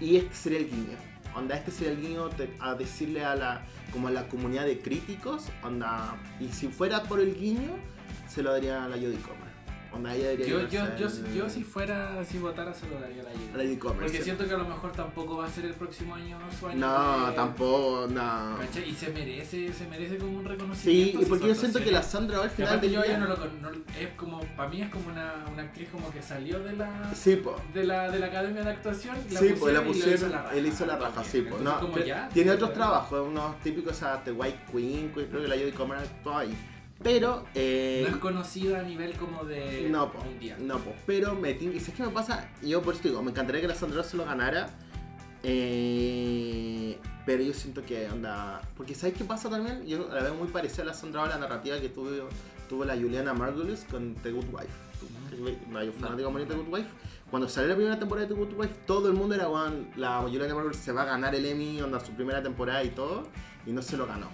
y este sería el guiño. Onda, este sería el guiño a decirle a la como a la comunidad de críticos, onda, y si fuera por el guiño, se lo daría a la Jodie. Debería Yo, yo, yo, el- yo si fuera, si votara, se lo daría a la a Jodie. la Jodie Comer. Porque sí. siento que a lo mejor tampoco va a ser el próximo año su año. No, de- tampoco, no. ¿Cachai? Y se merece, se merece como un Sí, reconocimiento. y si porque yo siento que la Sandra al final yo no lo no- es como, para mí es como una, una actriz como que salió de la, Sí, po. de la, de la academia de actuación, la Sí, pues la pusieron hizo la raja. él hizo la raja, sí, pues. Entonces, No, como que- ya, tiene ya, otros trabajos, unos típicos, o sea, The White Queen, que creo que la Jodie Comer actuó ahí. Pero, eh, No es conocida a nivel como de no, po, mundial. no, po, pero me tin- ¿y sabes qué me pasa? Yo por eso digo, me encantaría que la Sandra se lo ganara. eh, pero yo siento que onda. Porque ¿sabes qué pasa también? Yo la veo muy parecida a la Sandra Oh, la narrativa que tuvo, tuvo la Juliana Margulies con The Good Wife. No, yo fanático de The Good Wife. Cuando salió la primera temporada de The Good Wife, todo el mundo era, weón, la Juliana Margulies se va a ganar el Emmy, onda su primera temporada y todo, y no se lo ganó.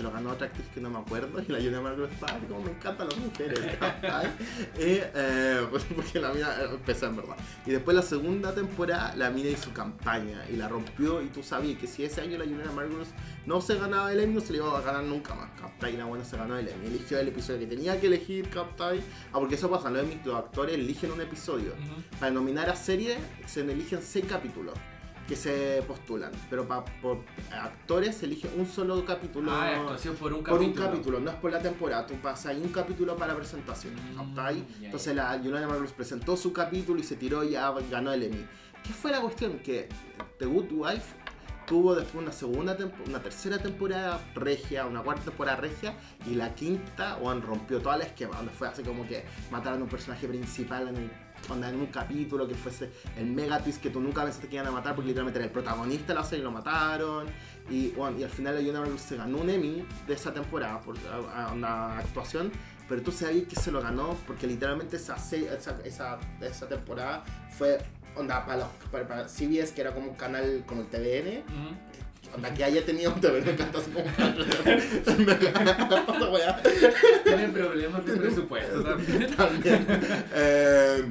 Se lo ganó otra actriz que no me acuerdo, y la Juliana Margulies estaba "Ay, como me encantan las mujeres, y, eh, pues, porque la mina empezó en verdad. Y después la segunda temporada, la mina hizo campaña y la rompió, y tú sabías que si ese año la Juliana Margulies no se ganaba el Emmy, no se le iba a ganar nunca más, ¿cachai? Y la buena se ganó el Emmy, eligió el episodio que tenía que elegir, ¿cachai? Ah, porque eso pasa, los, Emmy, los actores eligen un episodio. Para nominar a serie se eligen seis capítulos que se postulan, pero para por actores se elige un solo capítulo Ah, actuación por un por capítulo. un capítulo, no es por la temporada, tú pasas ahí un capítulo para presentación, Mm, ¿cachai? ya, Entonces la Juliana Margulies presentó su capítulo y se tiró y ya ganó el Emmy. ¿Qué fue la cuestión? Que The Good Wife tuvo después una segunda una tercera temporada regia, una cuarta temporada regia y la quinta, bueno, rompió toda la esquema, donde fue así como que mataron a un personaje principal en el onda, en un capítulo que fuese el mega twist que tú nunca pensaste que iban a matar porque literalmente era el protagonista de la serie y lo mataron. Y, bueno, y al final la Universal se ganó un Emmy de esa temporada por una actuación, pero tú sabías que se lo ganó porque literalmente esa, esa, esa, esa temporada fue onda para, los, para, para CBS, que era como un canal como el TVN. Onda que haya tenido un TVN, encanta así como. Tienen problemas de presupuesto también. también. Eh,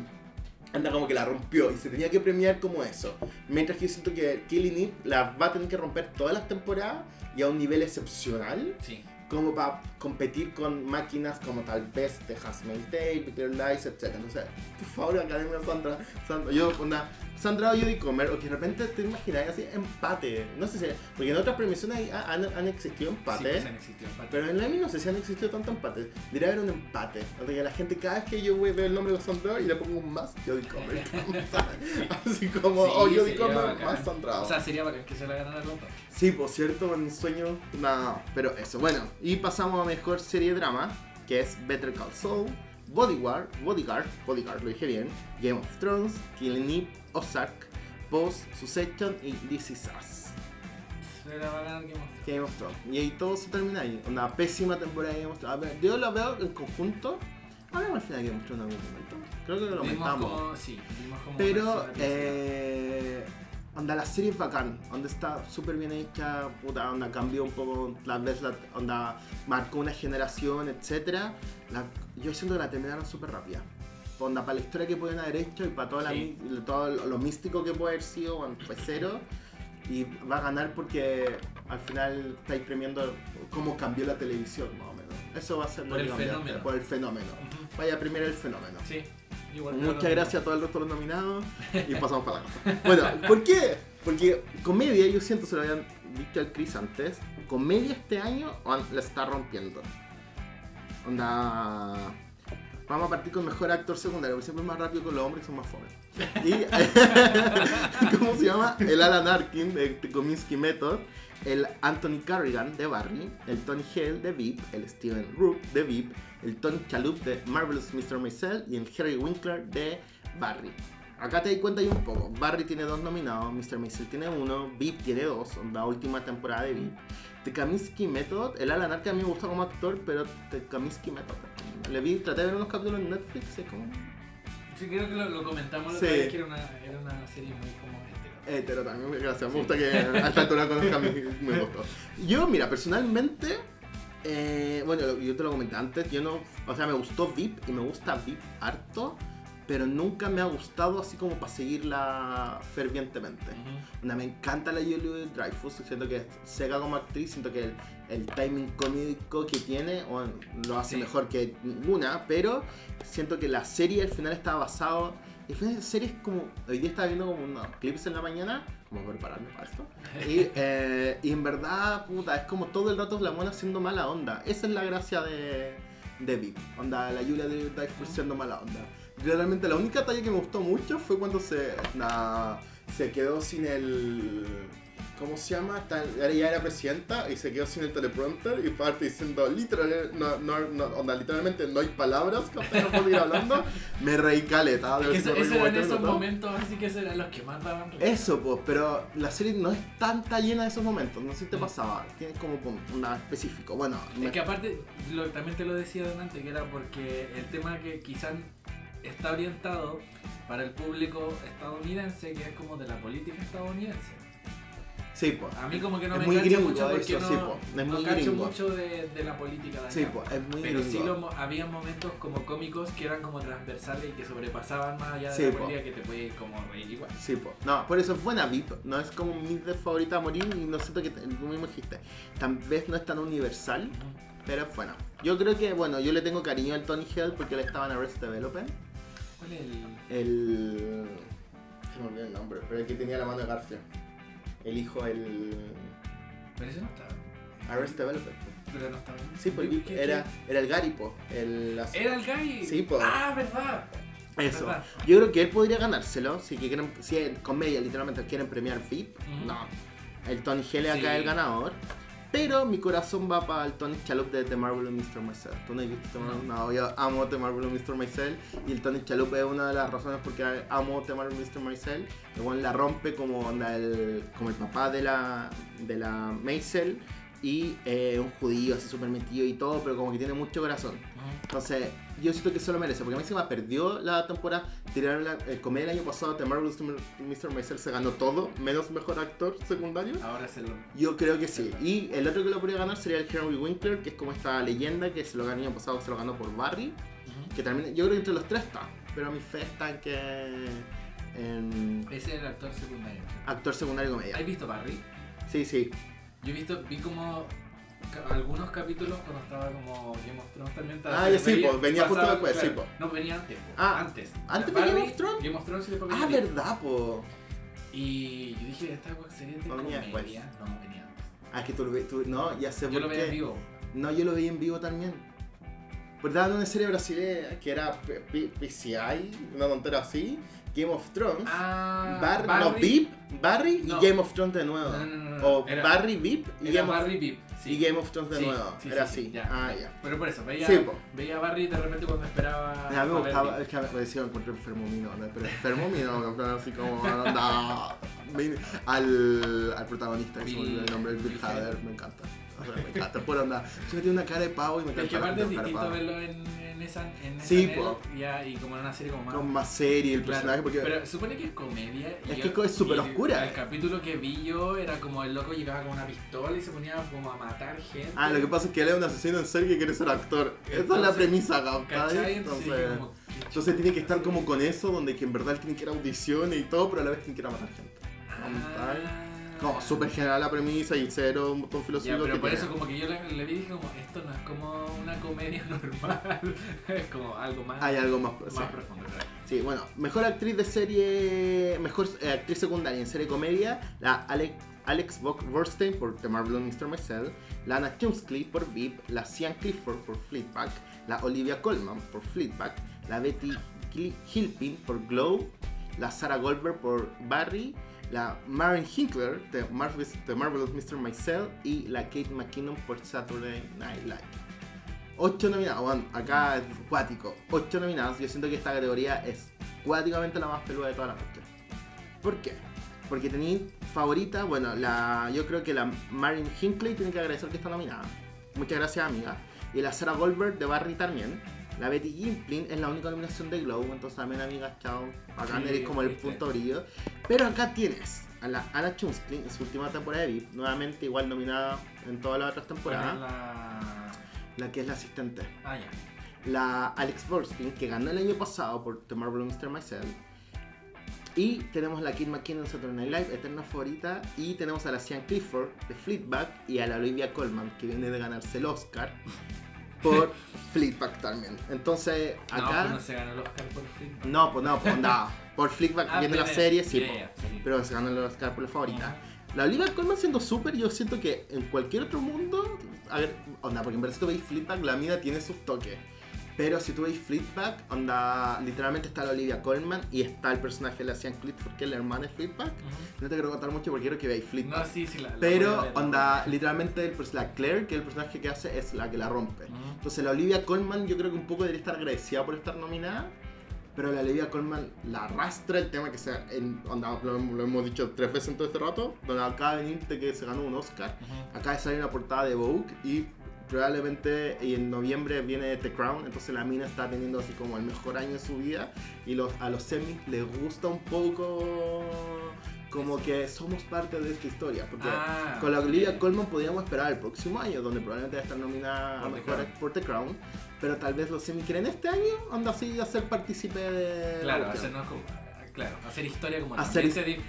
anda como que la rompió y se tenía que premiar como eso. Mientras que yo siento que Killing Eve la va a tener que romper todas las temporadas y a un nivel excepcional. Sí. Como para competir con máquinas como tal vez The Handmaid's Tale, Little Lies, etc. Entonces, por favor, Academia Sandra, Sandra yo, onda, Sandra o Judy Comer, o que de repente te imaginas así, empate. No sé si, porque en otras premiaciones hay- han, han existido Sí, empates. pues han existido empates. Pero en la no sé si han existido tantos empates. Diría haber un empate. Donde que la gente, cada vez que yo ver el nombre de Sandra y le pongo un más, Jodie Comer. Así como, Sí, oh, sería Comer bacán. más Sandra. O sea, sería bacán que se la ganaran los dos. sí, por cierto, un sueño. No, pero eso. Bueno, y pasamos a mejor serie de drama, que es Better Call Saul, Bodyguard, Bodyguard, Bodyguard, lo dije bien, Game of Thrones, Killing Eve, Ozark, Pose, Succession y This Is Us. Se la va a ganar Game of Thrones. Game of Thrones. Y ahí todo se termina ahí. Una pésima temporada de Game of Thrones. A ver, yo lo veo en conjunto. Hablamos al final de Game of Thrones en algún momento. Creo que lo comentamos. como, sí, como Pero, eh, onda, la serie es bacán. Onda está súper bien hecha. Puta, onda cambió un poco. Tal vez, la, onda marcó una generación, etc. yo siento que la terminaron súper rápida. Onda, para la historia que pueden haber hecho y para toda Sí. todo lo, lo místico que puede haber sido, bueno, fue cero. Y va a ganar porque al final estáis premiando cómo cambió la televisión, más o menos. Eso va a ser Por el fenómeno. Por el fenómeno. Ujú. Vaya a premiar el fenómeno. Sí, igual Muchas gracias a todos el resto de los nominados y pasamos para la casa. Bueno, ¿por qué? Porque comedia, yo siento, se lo habían dicho al Chris antes, comedia este año la está rompiendo. Onda... Vamos a partir con mejor actor secundario, porque siempre es más rápido con los hombres que son más fomes. Y, ¿cómo se llama? El Alan Arkin de Kominsky Method, el Anthony Carrigan de Barry, el Tony Hale de VIP, el Steven Rook de VIP, el Tony Chalup de Marvelous Mr. Maisel y el Harry Winkler de Barry. Acá te das cuenta y un poco. Barry tiene dos nominados, Mr. Maisel tiene uno, VIP tiene dos, la última temporada de VIP. The Kaminsky Method, el Alan Arkin a mí me gusta como actor, pero The Kaminsky Method. Le vi, traté de ver unos capítulos en Netflix, es como Sí, creo que lo, lo comentamos la Sí. otra vez que era una, era una serie muy como hetero. Hetero también, gracias. Me gusta que a esta altura conozcan mi, mi gusto. Yo, mira, personalmente, eh, bueno, yo te lo comenté antes, yo no, o sea, me gustó VIP y me gusta VIP harto, pero nunca me ha gustado así como para seguirla fervientemente. Ujú. Una, me encanta la Julie Dreyfus, siento que seca como actriz, siento que el, el timing cómico que tiene o, lo hace Sí. mejor que ninguna, pero siento que la serie al final está basado. Al final la serie como. Hoy día estaba viendo como unos clips en la mañana, como para prepararme para esto. Y, eh, y en verdad, puta, es como todo el rato la mona haciendo mala onda. Esa es la gracia de, de VIP. Onda, la Julia de Dreyfus siendo mala onda. Realmente la única talla que me gustó mucho fue cuando se, na- se quedó sin el... ¿Cómo se llama? Ella era presidenta y se quedó sin el teleprompter y parte diciendo literal, no, no, no, onda, literalmente no hay palabras que usted no puede ir hablando. Me reí caleta. Es que eso, me eso eran esos momentos así que esos eran los que más daban. Eso, pues, pero la serie no es tanta llena de esos momentos. No sé si te pasaba. Tiene como una específico. Bueno, me- Es que aparte, lo- también te lo decía delante, que era porque el tema que quizás está orientado para el público estadounidense, que es como de la política estadounidense. sí, pues. A mí como que no Es me engancha mucho porque eso, no, sí, po. Es no muy cacho mucho de, de la política de acá. Sí, pues, es muy Pero sí gringo. lo, mo- había momentos como cómicos que eran como transversales y que sobrepasaban más allá de Sí, la po. política que te podías como reír igual. Sí, pues. No, por eso es buena VIP. No es como mi favorita a morir y no siento que tú mismo dijiste. Tal vez no es tan universal, pero es buena. Yo creo que, bueno, yo le tengo cariño al Tony Hell porque él estaba en Arrested Development. ¿Cuál es el...? El. Se me olvidó el nombre, pero el que tenía la mano de Garfield. El hijo, el. Pero ese no estaba. Arrested Development. Pero no estaba. Sí, pues ¿Qué- qué- era, era el Gary, po. El, ¿Era el Guy? Sí, po. Ah, verdad. Eso. verdad. Yo creo que él podría ganárselo. Si, que quieren, si en comedia literalmente quieren premiar VIP, no. El Tony Hell es acá el ganador. Pero mi corazón va para el Tony Chalup de The Marvel and Mr. Marcel. ¿Tú no has visto Marvel? No, yo amo The Marvel and Mr. Marcel. Y el Tony Chalup es una de las razones por qué amo The Marvel and Mr. El weón la rompe como, onda el, como el papá de la, de la Maisel. Y eh, un judío así súper metido y todo, pero como que tiene mucho corazón. Entonces, yo siento que eso lo merece, porque a mí se me perdió la temporada, tiraron la el comedia el año pasado, The Marvelous Mr. Maisel se ganó todo, menos mejor actor secundario. Ahora se lo. Yo creo que sí. Y el otro que lo podría ganar sería el Henry Winkler, que es como esta leyenda que se lo ganó el año pasado, se lo ganó por Barry, que también, yo creo que entre los tres está, pero mi fe está en que... En Ese es el actor secundario. actor secundario comedia. ¿Has visto Barry? Sí, sí. Yo he visto, vi como algunos capítulos cuando estaba como Game of Thrones también. estaba- Ah, ya sí, pues, venía justo después, sí, claro. pues. No, venía antes. Ah, antes. ¿antes de Game of Thrones? Game of Thrones y después Ah, venía- verdad, po. Y yo dije, esta serie de No venía después. No, venía antes. Ah, que tú lo ves, tú, no, ya sé Yo por lo veía en vivo. No, yo lo veía en vivo también. Pues daban una serie brasileña que era PCI, una tontera así, Game of Thrones, Ah, Bar- no, Barry. VIP, Barry y No. Game of Thrones de nuevo. No, no, no, no, O era- Barry VIP y Game, of, Barry VIP. Sí. y Game of Thrones de Sí, nuevo. sí, era sí, sí, así. ya. Ah, ya. Pero por eso, veía, veía a Barry de repente cuando esperaba. A mí me a gustaba, es que me decía, encontré enfermo mío, ¿no? pero enfermo en plan así como, anda, ven al, al protagonista, que me el nombre, el Bill Hader, me encanta. O sea, me encanta, por onda, se me tiene una cara de pavo y me encanta. Es que aparte es distinto verlo en, en esa, en esa Sí, ya, y como en una serie como más. Con más serie el Claro, personaje, porque Pero supone que es comedia. y Es que es súper oscura. El capítulo que vi yo era como el loco llegaba con una pistola y se ponía como a matar gente. Ah, lo que pasa es que él es un asesino en serie que quiere ser actor. Esa es la Entonces, premisa, ¿Cachai? Entonces, Entonces, como, entonces tiene que estar como con eso, donde que en verdad él tiene que ir a audiciones y todo, pero a la vez tiene que ir a matar gente. Ah. Como súper general la premisa y cero un montón Ya, filosófico pero que por tiene. eso como que yo le, le vi y dije como esto no es como una comedia normal, es como algo más, Hay algo más. más sí. profundo. Sí, bueno, mejor actriz de serie, mejor eh, actriz secundaria en serie comedia, la Alex, Alex Bo- Borstein por The Marvelous Mr. Maisel, la Anna Chumsky por VIP, la Sian Clifford por Fleetback, la Olivia Colman por Fleetback, la Betty Gil- Gilpin por Glow, la Sarah Goldberg por Barry, la Maren Hinkler de Marvelous, The Marvelous Mr. Maisel y la Kate McKinnon por Saturday Night Live. 8 nominados, bueno, acá es cuático. 8 nominados. Yo siento que esta categoría es cuáticamente la más peluda de toda la noche. ¿Por qué? Porque tenéis favorita, bueno, la, yo creo que la Marin Hinckley tiene que agradecer que está nominada. Muchas gracias, amiga. Y la Sarah Goldberg de Barry también. La Betty Gimplin es la única nominación de Glow, entonces también, amiga, chao. Acá Sí, eres como el punto brillo. Pero acá tienes a la Anna Chumsky en su última temporada de VIP, nuevamente igual nominada en todas las otras temporadas. La... La que es la asistente Ah, ya. la Alex Borstein, que ganó el año pasado por The Marvel Mr. Myself. Y tenemos la Kid McKinnon en Saturday Night Live, eterna favorita. Y tenemos a la Sian Clifford de Fleetback y a la Olivia Colman, que viene de ganarse el Oscar por Fleetback también. Entonces, No, acá. pues no se ganó el Oscar por fin. No, pues no, pues nada. Por Fleetback Ah, viene la serie, sí, ya, sí. pero se ganó el Oscar por la favorita. La Olivia Colman siendo súper, yo siento que en cualquier otro mundo, a ver, onda, porque en verdad si tú veis Fleetback, la mina tiene sus toques. Pero si tú veis Fleetback, onda, literalmente está la Olivia Colman y está el personaje de la Sian Clifford, que es la hermana de Fleetback. Ujú. No te quiero contar mucho porque quiero que veáis Fleetback. No, sí, sí, la, la Pero, ver, onda, literalmente el la Claire, que es el personaje que hace, es la que la rompe. Ujú. Entonces la Olivia Colman yo creo que un poco debería estar agradecida por estar nominada. Pero la Olivia Colman la arrastra el tema que sea en, onda, lo, lo hemos dicho tres veces en todo este rato, donde acaba de venir de que se ganó un Oscar, Ujú. acaba de salir una portada de Vogue y probablemente y en noviembre viene The Crown, entonces la mina está teniendo así como el mejor año de su vida y los, a los semis les gusta un poco como que somos parte de esta historia, porque Ah, con la Olivia. Colman podríamos esperar el próximo año, donde probablemente va a estar nominada a Por mejor por The Crown. Pero tal vez los semi quieren este año, anda así a ser partícipe de. la Claro, hacernos como, claro, hacer historia como Hacer también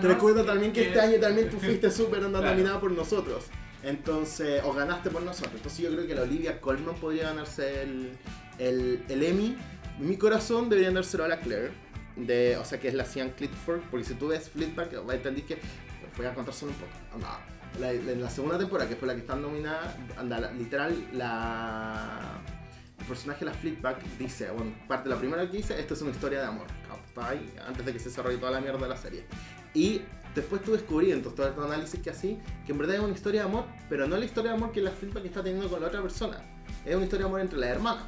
te recuerdo también que este año también tú fuiste súper onda Claro. nominada por nosotros. Entonces, o ganaste por nosotros. Entonces yo creo que la Olivia Colman podría ganarse el, el, el Emmy. Mi corazón debería dárselo a la Claire. De, o sea, que es la Sian Clifford. Porque si tú ves Fleetback, entendís que... Voy a contar solo un poco. Anda, la, la- segunda temporada, que fue la que están nominada, anda, la- literal, la... El personaje la Fleetback dice, bueno, parte de la primera que dice, esto es una historia de amor. Antes de que se desarrolle toda la mierda de la serie. Y después tú descubrí en todo este análisis que así, que en verdad es una historia de amor, pero no la historia de amor que la Fleabag está teniendo con la otra persona. Es una historia de amor entre las hermanas.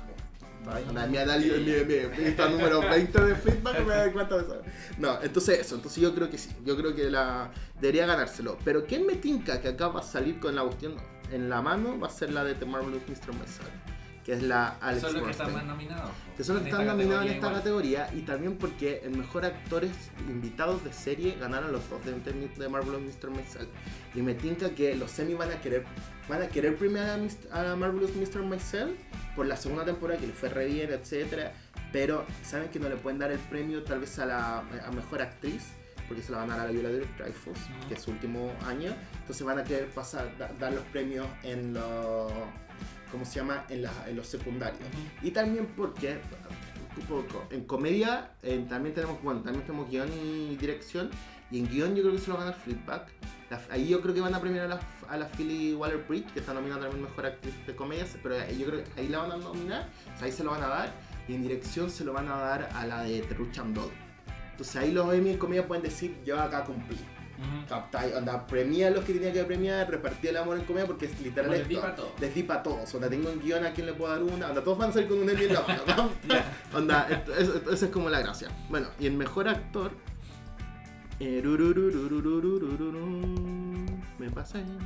Onda, Mi análisis, mi, lista número 20 de Fleabag me da cuenta de eso. No, entonces eso, entonces yo creo que sí, yo creo que la debería ganárselo. Pero ¿quién me tinca que acá va a salir con la cuestión en la mano? Va a ser la de The Marvelous Mr. Maisel, que es la Alex Son los que están más nominados. Que son los que están nominados en esta categoría categoría y también porque el mejor actores invitados de serie ganaron los dos de, de, de Marvelous Mr. Maisel. Y me tinca que los semi van a querer van a querer premiar a, a Marvelous Mr. Maisel por la segunda temporada que le fue re bien, etcétera, pero saben que no le pueden dar el premio tal vez a la a mejor actriz porque se la van a dar a la Viola Dreyfus, Ujú. que es su último año, entonces van a querer pasar da- dar los premios en los ¿cómo se llama? en, la- en los secundarios. Y también porque en comedia eh, también tenemos, bueno, también tenemos guion y dirección. Y en guion yo creo que se lo van a dar Fleetback. La- ahí yo creo que van a premiar a la, a la Philly Waller Bridge, que está nominada también mejor actriz de comedia, pero yo creo que ahí la van a nominar, o sea, ahí se lo van a dar. Y en dirección se lo van a dar a la de Teruchan Doll. Entonces ahí los Emmy en comedia pueden decir, yo acá cumplí. Uh -huh. Captai, onda, premia a los que tenía que premiar, repartía el amor en comedia porque es literal. Les di para todos. Les di para todos. Onda, tengo un guion a quien le puedo dar una. Onda, todos van a salir con un Emmy en la mano. onda, esa es como la gracia. Bueno, y el mejor actor. Me pasa ahí.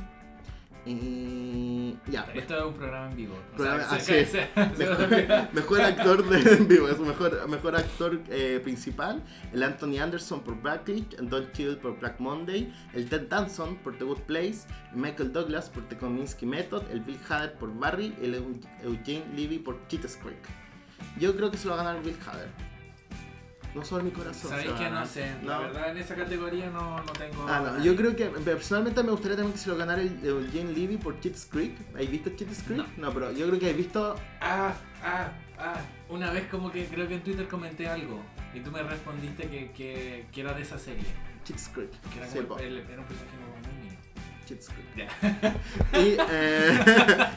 Eh, ya. Esto es un programa en vivo. O Programa- sea, se- sí. se- se- Mejor, mejor actor de en vivo, es mejor, mejor actor eh, principal, el Anthony Anderson por Blacklist, el Don Cheadle por Black Monday, el Ted Danson por The Good Place, el Michael Douglas por The Kominsky Method, el Bill Hader por Barry, el Eu- Eugene Levy por Cheetah's Creek. Yo creo que se lo va a ganar Bill Hader. No solo mi corazón. Sabéis que no sé, la No. verdad en esa categoría no, no tengo. Ah, no, yo creo que personalmente me gustaría también que se lo ganara el Eugene Levy por Cheetah's Creek. ¿Has visto Cheetah's Creek? No. pero yo creo que he visto Ah, ah, ah. Una vez como que creo que en Twitter comenté algo y tú me respondiste que, que, que era de esa serie. Cheetah's Creek. Que era, Sí, el, era un personaje muy Cheetah's Creek. Ya. Y, eh,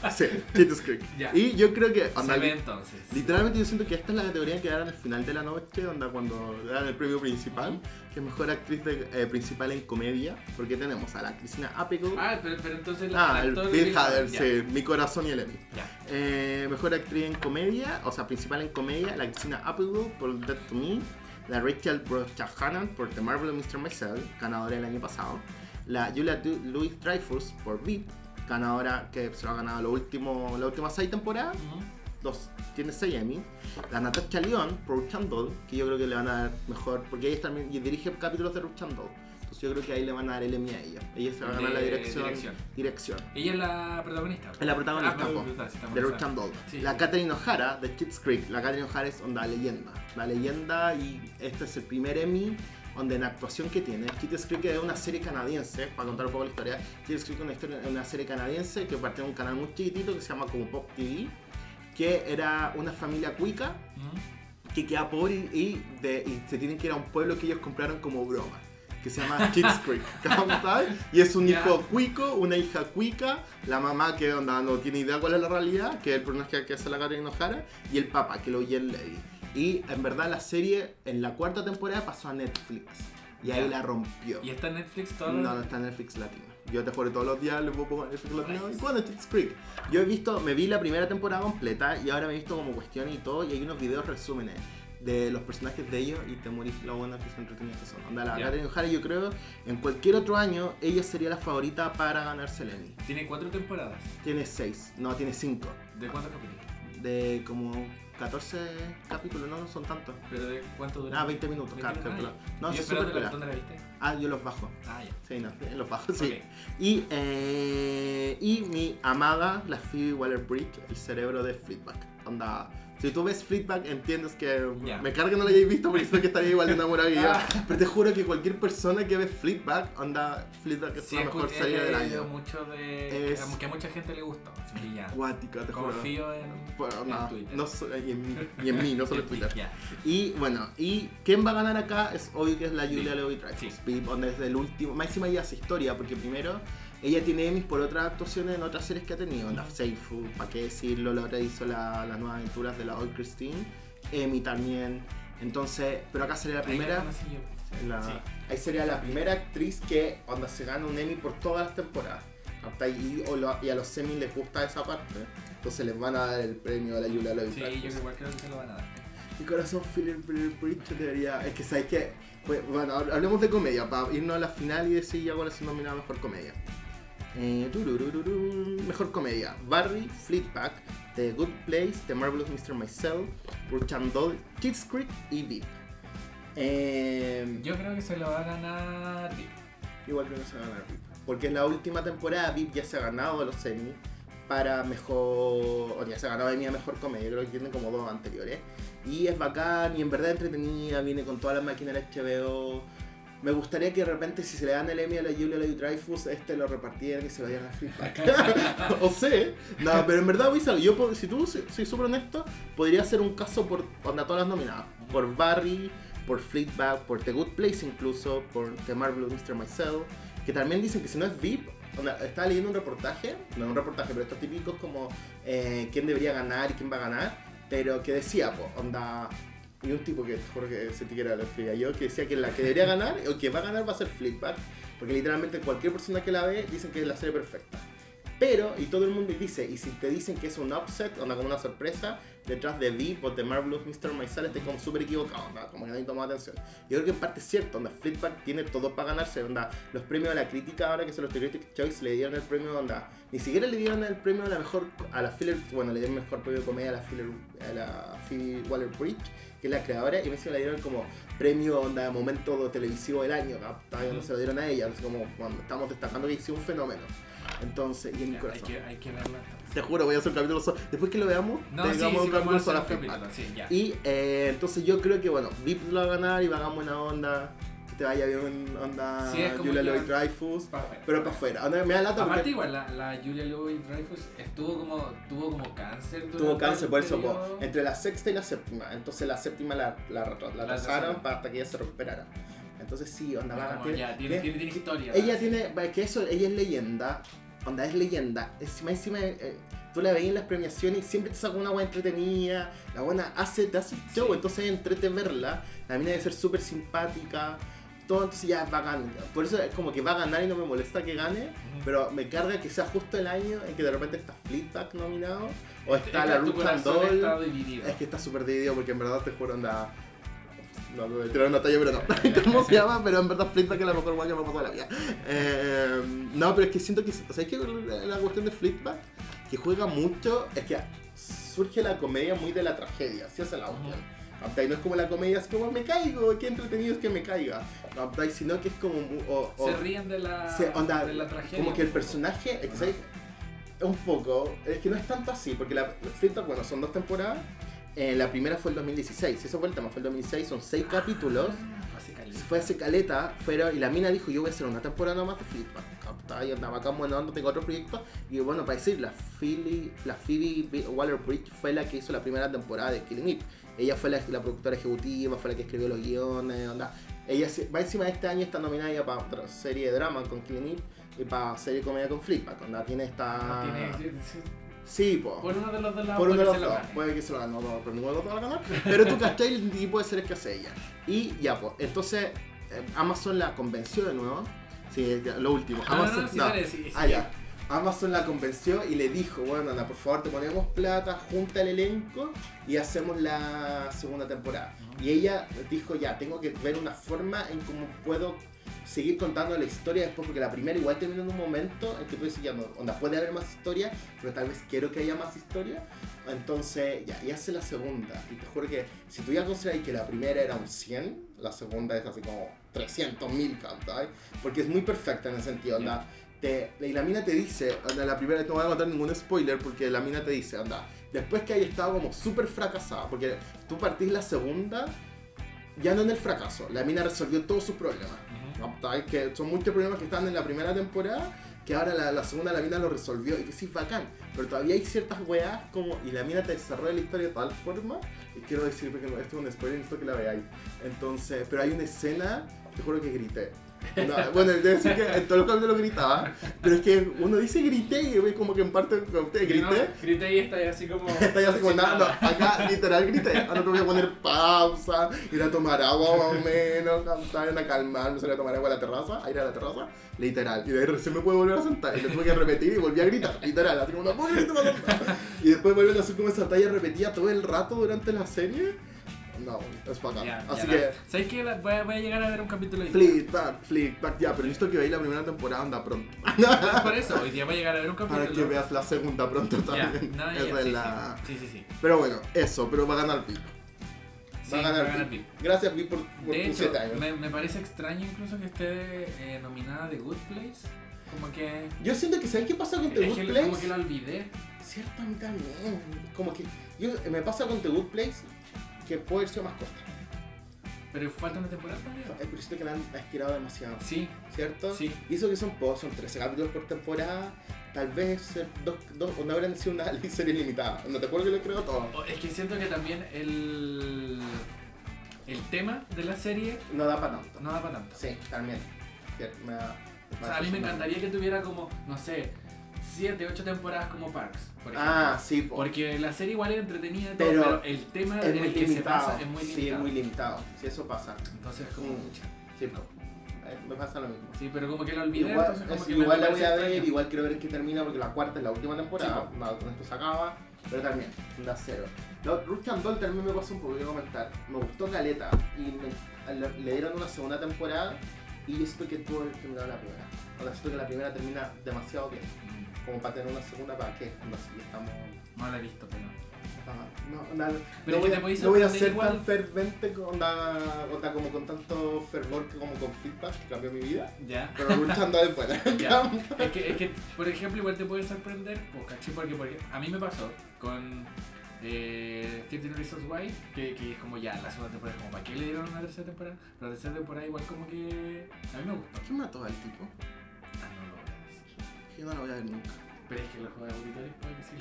sí, Cheetah's Creek. Ya. Y yo creo que, onda, Se ve entonces. literalmente yo siento que esta es la categoría que dan al final de la noche, onda cuando dan el premio principal, que es mejor actriz de- eh, principal en comedia, porque tenemos a la Cristina Appigle, Ah, pero, pero entonces ah, el Bill Hader, sí, mi corazón y el Emmy. Eh, mejor actriz en comedia, o sea, principal en comedia, la Cristina Appigle por Dead to Me, la Rachel Brosnahan por The Marvelous Mr. Maisel, ganadora el año pasado, la Julia Louis Dreyfus por VIP, ganadora que se lo ha ganado lo último, las últimas seis temporadas, Ujú. dos, tiene seis Emmy, la Natasha León por Ruchandol, que yo creo que le van a dar mejor, porque ella también dirige capítulos de Ruchandol, entonces yo creo que ahí le van a dar el Emmy a ella, ella se va a ganar la dirección. dirección. dirección. Ella es la protagonista. Es la protagonista, Ah, po, de buena Ruth and Doll. Sí. La Catherine O'Hara de Kids Creek. La Catherine O'Hara es onda leyenda. La leyenda y este es el primer Emmy donde en actuación que tiene. Kids Creek es una serie canadiense, para contar un poco la historia. Kids Creek es una, historia, una serie canadiense que partió de un canal muy chiquitito que se llama como Pop TV, que era una familia cuica que queda pobre y, de- y se tienen que ir a un pueblo que ellos compraron como broma. Que se llama Kids Creek. y es un hijo cuico, una hija cuica, la mamá que onda, no tiene idea cuál es la realidad, que es el personaje que hace la Karen O'Hara, y el papá, que lo oye en Levy. Y en verdad la serie en la cuarta temporada pasó a Netflix. Y ahí la rompió. Y está en Netflix todo No, no está en Netflix Latino. Yo te juro todos los días le pongo Netflix Latino. ¿Y cuándo Kids Creek? Yo he visto, me vi la primera temporada completa y ahora me he visto como cuestión y todo. Y hay unos videos resúmenes de los personajes de ellos y te morís lo buenas que son entretenidas que son. Onda, la. Catherine O'Hara, yo creo, en cualquier otro año, ella sería la favorita para ganarse el Emmy. Tiene cuatro temporadas. Tiene 6, no, tiene 5. ¿De cuántos capítulos? De como 14 capítulos, no, no son tantos. ¿Pero de cuánto dura? Ah, 20 minutos, 20 claro. Ah, No, ya. sí, ¿Y es súper esperándola, pela. ¿Dónde la viste? Ah, yo los bajo. Ah, ya. Sí, no, los bajos, sí. Y, eh, y mi amada, la Phoebe Waller-Bridge, el cerebro de Fleetback. Onda, si tú ves Fleetback, entiendes que Ya. me carga que no lo hayáis visto siento que estaría igual de enamorado que yo. Ah. Pero te juro que cualquier persona que ve Fleetback, onda, Fleetback es Sí, la mejor serie del año. mucho de... Es- Que a mucha gente le gustó. Sí, ya. Guática, te juro. Confío en, Bueno, en no, Twitter. no so- y, en mí, y en mí, no solo en Twitter. Ya. Y bueno, y quién va a ganar acá es obvio que es la Julia. Louis Dreyfus. Pip, donde es el último. Máxima ya hace historia, porque primero ella tiene Emmys por otras actuaciones en otras series que ha tenido. Onda Seifu, para qué decirlo, la otra hizo la- las nuevas aventuras de la Old Christine. Emmy también. Entonces, pero acá sería la la primera. la- Sí. Ahí sería la primera actriz que onda se gana un Emmy por todas las temporadas. Y, o lo- y a los semi les gusta esa parte, entonces les van a dar el premio a la Julia Louis Sí, yo igual creo que se lo van a dar. Mi corazón Philip Bridge debería. Es que sabes que. Bueno, hablemos de comedia, para irnos a la final y decir ya cuál es su nominada mejor comedia. Eh, mejor comedia: Barry, Fleetback, The Good Place, The Marvelous Mr. Myself, Ruchan Doll, Kids Creek y Deep. Eh, Yo creo que se lo va a ganar. Deep. Igual creo que se va a ganar VIP. Porque en la última temporada VIP ya se ha ganado los Emmy para mejor. O ya se ha ganado Emmy a mejor comedia, creo que tiene como dos anteriores. Y es bacán y en verdad entretenida, viene con todas las máquinas de HBO. Me gustaría que de repente si se le dan el Emmy a la Julia Louis Dreyfus, este lo repartieran y se lo dieran a Fleetback. o sé, no, pero en verdad, Wisa, yo si tú soy soy súper honesto, podría ser un caso por onda todas las nominadas. Por Barry, por Fleetback, por The Good Place incluso, por The Marvelous Mr. Myself, que también dicen que si no es VIP, onda, estaba leyendo un reportaje, no un reportaje, pero estos típicos como eh, quién debería ganar y quién va a ganar, pero que decía, po, onda, y un tipo que juro que se te quiera lo escribía yo, que decía que la que debería ganar, o que va a ganar va a ser Fleetback, porque literalmente cualquier persona que la ve dicen que es la serie perfecta. Pero, y todo el mundo dice, y si te dicen que es un upset, onda como una sorpresa, detrás de VIP o de Marvelous Mr. Maisel, estás como súper equivocado, onda, como que nadie toma atención. Yo creo que en parte es cierto, onda, Fleetback tiene todo para ganarse, onda, los premios de la crítica ahora que son los The Critics' Choice le dieron el premio, onda, ni siquiera le dieron el premio a la mejor, a la filler, bueno, le dieron el mejor premio de comedia a la filler, a la Phoebe Waller-Bridge, que es la creadora, y me encima le dieron como premio, onda, momento televisivo del año. Todavía no se lo dieron a ella, así como cuando estamos destacando que hizo un fenómeno. Entonces, y en mi hay, corazón. que, hay que entonces. Te juro, voy a hacer un capítulo solo. Después que lo veamos, No, sí, tengamos sí, un capítulo solo a Feedback. capítulo, sí, ya. Y eh, entonces yo creo que, bueno, VIP lo va a ganar y va a ganar buena onda. Te vaya bien onda Sí, Julia Louis Dreyfus. Pero para afuera. Me da lata Aparte porque igual, la, la Julia Louis Dreyfus estuvo como, tuvo como cáncer tuvo cáncer, por eso, po, entre la sexta y la séptima. Entonces la séptima la, la, la La para hasta que ella se recuperara. Entonces sí, onda, va tiene- ya, tiene, tiene- tiene, historia. Ella ¿no? tiene, es que eso, ella es leyenda, onda es leyenda, encima, encima, eh, tú la veías en las premiaciones y siempre te saca una buena entretenida, la buena hace, te hace show, Sí. entonces entrete verla, la mina debe ser súper simpática, todo, entonces ya es bacán, por eso es como que va a ganar y no me molesta que gane, pero me carga que sea justo el año en que de repente está Fleetback nominado, o Es está que la corazón Doll, es que está súper dividido porque en verdad te juro, onda. No, a tirar una talla, pero no. ¿Cómo se llama? Pero en verdad Fleetback es la mejor guay que me ha pasado la vida. Eh, no, pero es que siento que. ¿Sabes qué? La cuestión de Fleetback, que juega mucho, es que surge la comedia muy de la tragedia. Así es la cuestión. ¿Cachai? No es como la comedia, es como me caigo, qué entretenido es que me caiga. ¿cachai? Sino que es como. mu- o- o- Se ríen de la, se- onda, de la tragedia. como que el personaje, ¿sabes? un poco, es que no es tanto así, porque la Fleetback, bueno, son dos temporadas. Eh, la primera fue el 2016, eso fue el tema, fue el 2016, son seis capítulos. Ah. Fue hace caleta, fueron, y la mina dijo, yo voy a hacer una temporada nomás de. ¿cachai? Y andaba acá buena onda, tengo otro proyecto. Y bueno, para decir, la, Philly, la Phoebe Waller-Bridge fue la que hizo la primera temporada de Killing It. Ella fue la, la productora ejecutiva, fue la que escribió los guiones, onda. Ella va encima de este año está nominada ya para otra serie de drama con Killing It y para serie de comedia con Fleetback. Onda, tiene esta... Tiene- tiene- Sí, po. por uno de los dos lados Por uno de los dos, puede que se lo gane, no, no, pero ninguno de los dos va a ganar. Pero tú cachai el tipo de series que hace ella. Y ya, pues, entonces eh, Amazon la convenció de nuevo. Sí, ya, lo último. Ah, Amazon, no, sí. Ah, ya. Amazon la convenció y le dijo, bueno, Ana, por favor, te ponemos plata, junta el elenco y hacemos la segunda temporada. Y ella dijo, ya, tengo que ver una forma en cómo puedo seguir contando la historia después, porque la primera igual termina en un momento en que tú dices, ya, no, onda, puede haber más historia, pero tal vez quiero que haya más historia. Entonces, ya, y hace la segunda. Y te juro que si tú ya consideras que la primera era un 100, la segunda es así como 300 mil, ¿cachai? Porque es muy perfecta en ese sentido, onda. Te, y la mina te dice, onda, la primera, no voy a contar ningún spoiler, porque la mina te dice, anda, después que haya estado como súper fracasada, porque tú partís la segunda ya no en el fracaso, la mina resolvió todos sus problemas. Que son muchos problemas que estaban en la primera temporada, que ahora la, segunda la mina lo resolvió y que sí, bacán. Pero todavía hay ciertas weas como, y la mina te desarrolla la historia de tal forma, y quiero decir, porque esto es un spoiler, necesito que la veáis. Entonces, pero hay una escena, te juro que grité. No, bueno, debe decir que en todos los capítulos gritaba, pero es que uno dice grité y güey, como que en parte usted grité, No, grité y está ahí así como. está ya así como nada, no, acá literal grité, ahora tengo que poner pausa, ir a tomar agua más o menos, cantar, a calmarme, salir a tomar agua a la terraza, a ir a la terraza, literal, y de ahí recién me puedo volver a sentar, y lo tuve que repetir y volví a gritar, literal, así como no puedo gritar. Y después vuelven a hacer como esa talla repetida todo el rato durante la serie, no, es bacán, Ya, así ya, que... la- ¿Sabes qué? La- Voy a, voy a llegar a ver un capítulo de Flick. Flickback, Flickback, ya, pero listo que veáis la primera temporada, anda pronto. Por eso, hoy día voy a llegar a ver un capítulo. Para que veas la segunda pronto también. no, Esa es sí, la... sí, sí, sí. Pero bueno, eso, pero va a ganar. Sí, Va a ganar ganar. Vic. Gracias Vic por, por De tus hecho, 7 años. me, me parece extraño incluso que esté eh, nominada de Good Place. Como que. Yo siento que ¿sabes qué pasa con The Good que, Place? como que lo olvidé. Cierto, a mí también. Como que yo, me pasa con The Good Place que puede ser más corta. Pero falta una temporada todavía. Eh, Pero siento que la han estirado demasiado. Sí, ¿Cierto? sí. Y eso que son pocos, son 13 capítulos por temporada. Tal vez dos, dos, o no habrán sido una serie limitada. No te acuerdo que lo creo todo. O- Es que siento que también el. El tema de la serie No da para tanto. no da para tanto. Sí, también. Cierto, me da- O sea, a mí me encantaría que tuviera como, no sé, 7, 8 temporadas como Parks, por ejemplo. Ah, sí, po. Porque la serie igual es entretenida todo, Pero pero, el tema es en el que se limitado. pasa es muy Sí, es limitado. muy limitado. Sí, eso pasa. Entonces es como Mm. mucha. Sí, po. Eh, me pasa lo mismo. Sí, pero como que lo olvidé, Igual, entonces como es- que me igual la voy a ver, extraño. igual quiero ver en qué termina porque la cuarta es la última temporada, Sí, no, con esto se acaba, pero también, da cero. Ruth and Doll también me pasó un poco, voy a comentar, me gustó Caleta y me- le, dieron una segunda temporada y yo siento que tuvo que terminar la primera. Sea, siento que la primera termina demasiado bien, Mm, como para tener una segunda para qué, no sé, estamos... No la he visto, pero... Ajá, No, no, Pero no que voy, a- no voy a ser igual. tan fervente con la, onda, como con tanto fervor que como con feedback que cambió mi vida. Ya. Pero luchando de fuera. Ya. Es que, es que, por ejemplo, igual te puede sorprender, pues, ¿cachai? Porque, por ejemplo, a mí me pasó con eh, 13 Reasons Why, que, que es como ya, la segunda temporada, como, ¿para qué le dieron una tercera temporada? Pero la tercera temporada igual como que a mí me gustó. ¿Quién mató al tipo? Yo no lo voy a ver nunca. Pero es que los auditores puede que sí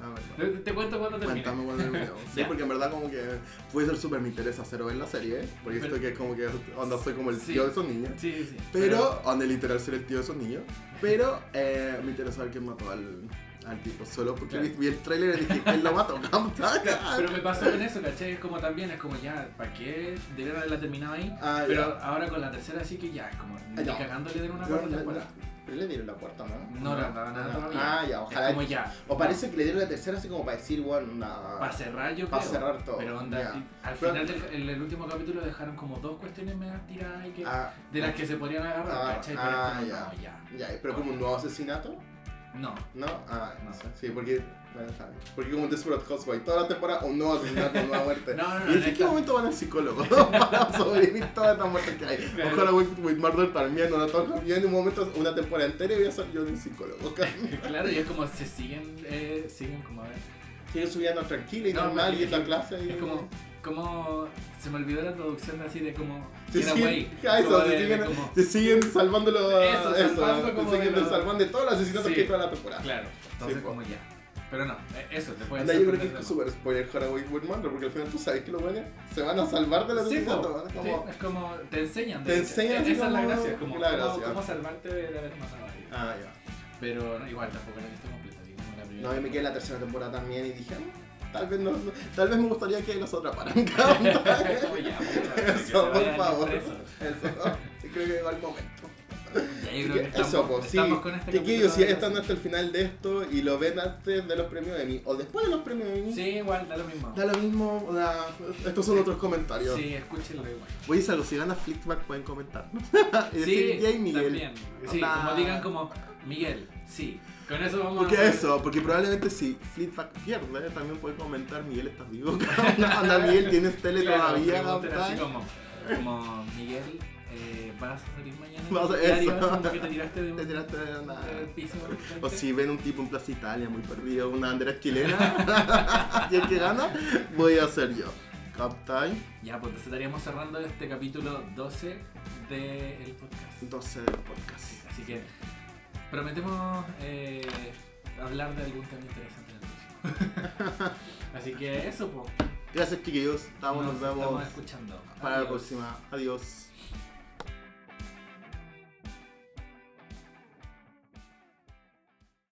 A ver. lo- te, te cuento cuando termine. Cuéntame cuando video. Sí, porque en verdad como que puede ser súper me interesa cero ver la serie, porque Pero- esto que es como que onda soy como el Sí. tío de esos niños. Sí, sí. Pero, onda literal ser el tío de esos niños. Pero eh, me interesa ver quién mató al, al tipo, solo porque Claro. vi, el trailer y dije, ¿quién lo mató? Pero me pasó con eso, ¿cachai? Es como también, es como ya, ¿para qué debieron haberla terminado ahí? Ah, Pero ahora con la tercera sí que ya, es como, ni ya. cagando le den una no, temporada. no. Pero le dieron la cuarta, ¿no? No, no, no, no, todavía. Ah, ya, Es ojalá. como ya. O parece que le dieron la tercera así como para decir, bueno, nada. Para cerrar, yo Pa' creo. cerrar todo, Pero onda, al Pero- final del en el último capítulo dejaron como dos cuestiones medio tiradas y que, Ah, de las que se podían agarrar, Ah, ¿cachai? Pero ah, es como, ya. no, ya. ya, pero como un nuevo asesinato. No. ¿No? Ah, no sé. Sí, porque. Bueno, está bien. Porque como Desperate Housewife, toda la temporada un nuevo asesinato, una muerte. No, no, no, y en qué momento van al psicólogo para sobrevivir todas estas muertes que hay. Claro. Ojalá with, with Murder también, no todo Yo en un momento, una temporada entera voy a ser yo de psicólogo. Claro, y es como se siguen, eh, siguen como a ver. Sigue subiendo tranquila y No, normal pero y es en la clase. Y... Es como, como se me olvidó la traducción así de como Se siguen, ah, eso, se, siguen, como- se siguen salvando los. Eso, salvando como se siguen de salvando de todos los asesinatos Sí. que hay toda la temporada. Claro, entonces Sí, como ya. Pero no, eh, eso, te puede Anda, yo creo que es súper spoiler with Murder, porque al final tú sabes que los buenos se van a salvar de los Sí, asesinatos. ¿no? Sí, Como- es como te enseñan. Te enseñan Esa es la gracia, como la gracia. cómo salvarte de, de haber matado a alguien. Ah, ya. Pero no, igual tampoco la he visto completa, como la primera. No, yo me quedé en la tercera temporada también y dije, "Mm, tal vez no, tal vez me gustaría que los. Es como puta, que se Eso, por favor. Eso, creo que llegó el momento. Ya, yo Así creo que que estamos, eso, pues, sí. estamos con este Chiquillos, si de- están hasta el final de esto y lo ven antes de los premios Emmy o después de los premios Emmy, Sí, igual, da lo mismo. da lo mismo. o sea, estos son otros comentarios. Sí, escúchenlo igual. Voy a decir algo, si gana Flickback pueden comentar. y Sí, decir, yay Miguel. también. Sí, como digan como Miguel, sí. Con eso vamos Porque a eso, porque probablemente si Fleetback pierde, también puede comentar Miguel estás vivo. Anda, Miguel, tienes tele Claro, todavía, así como, como Miguel, eh, ¿vas a salir mañana? Vas a- eso. te tiraste de Te tiraste de una- del piso. O si ven un tipo en Plaza Italia muy perdido, una bandera chilena, y el que gana, voy a ser yo. ¿Captai? Ya, pues entonces estaríamos cerrando este capítulo 12 del podcast. 12 del podcast. Así que prometemos eh, hablar de algún tema interesante en el próximo. Así que eso, pues. Gracias chiquillos, estamos, nos, estamos vemos escuchando. para la Adiós. próxima. Adiós.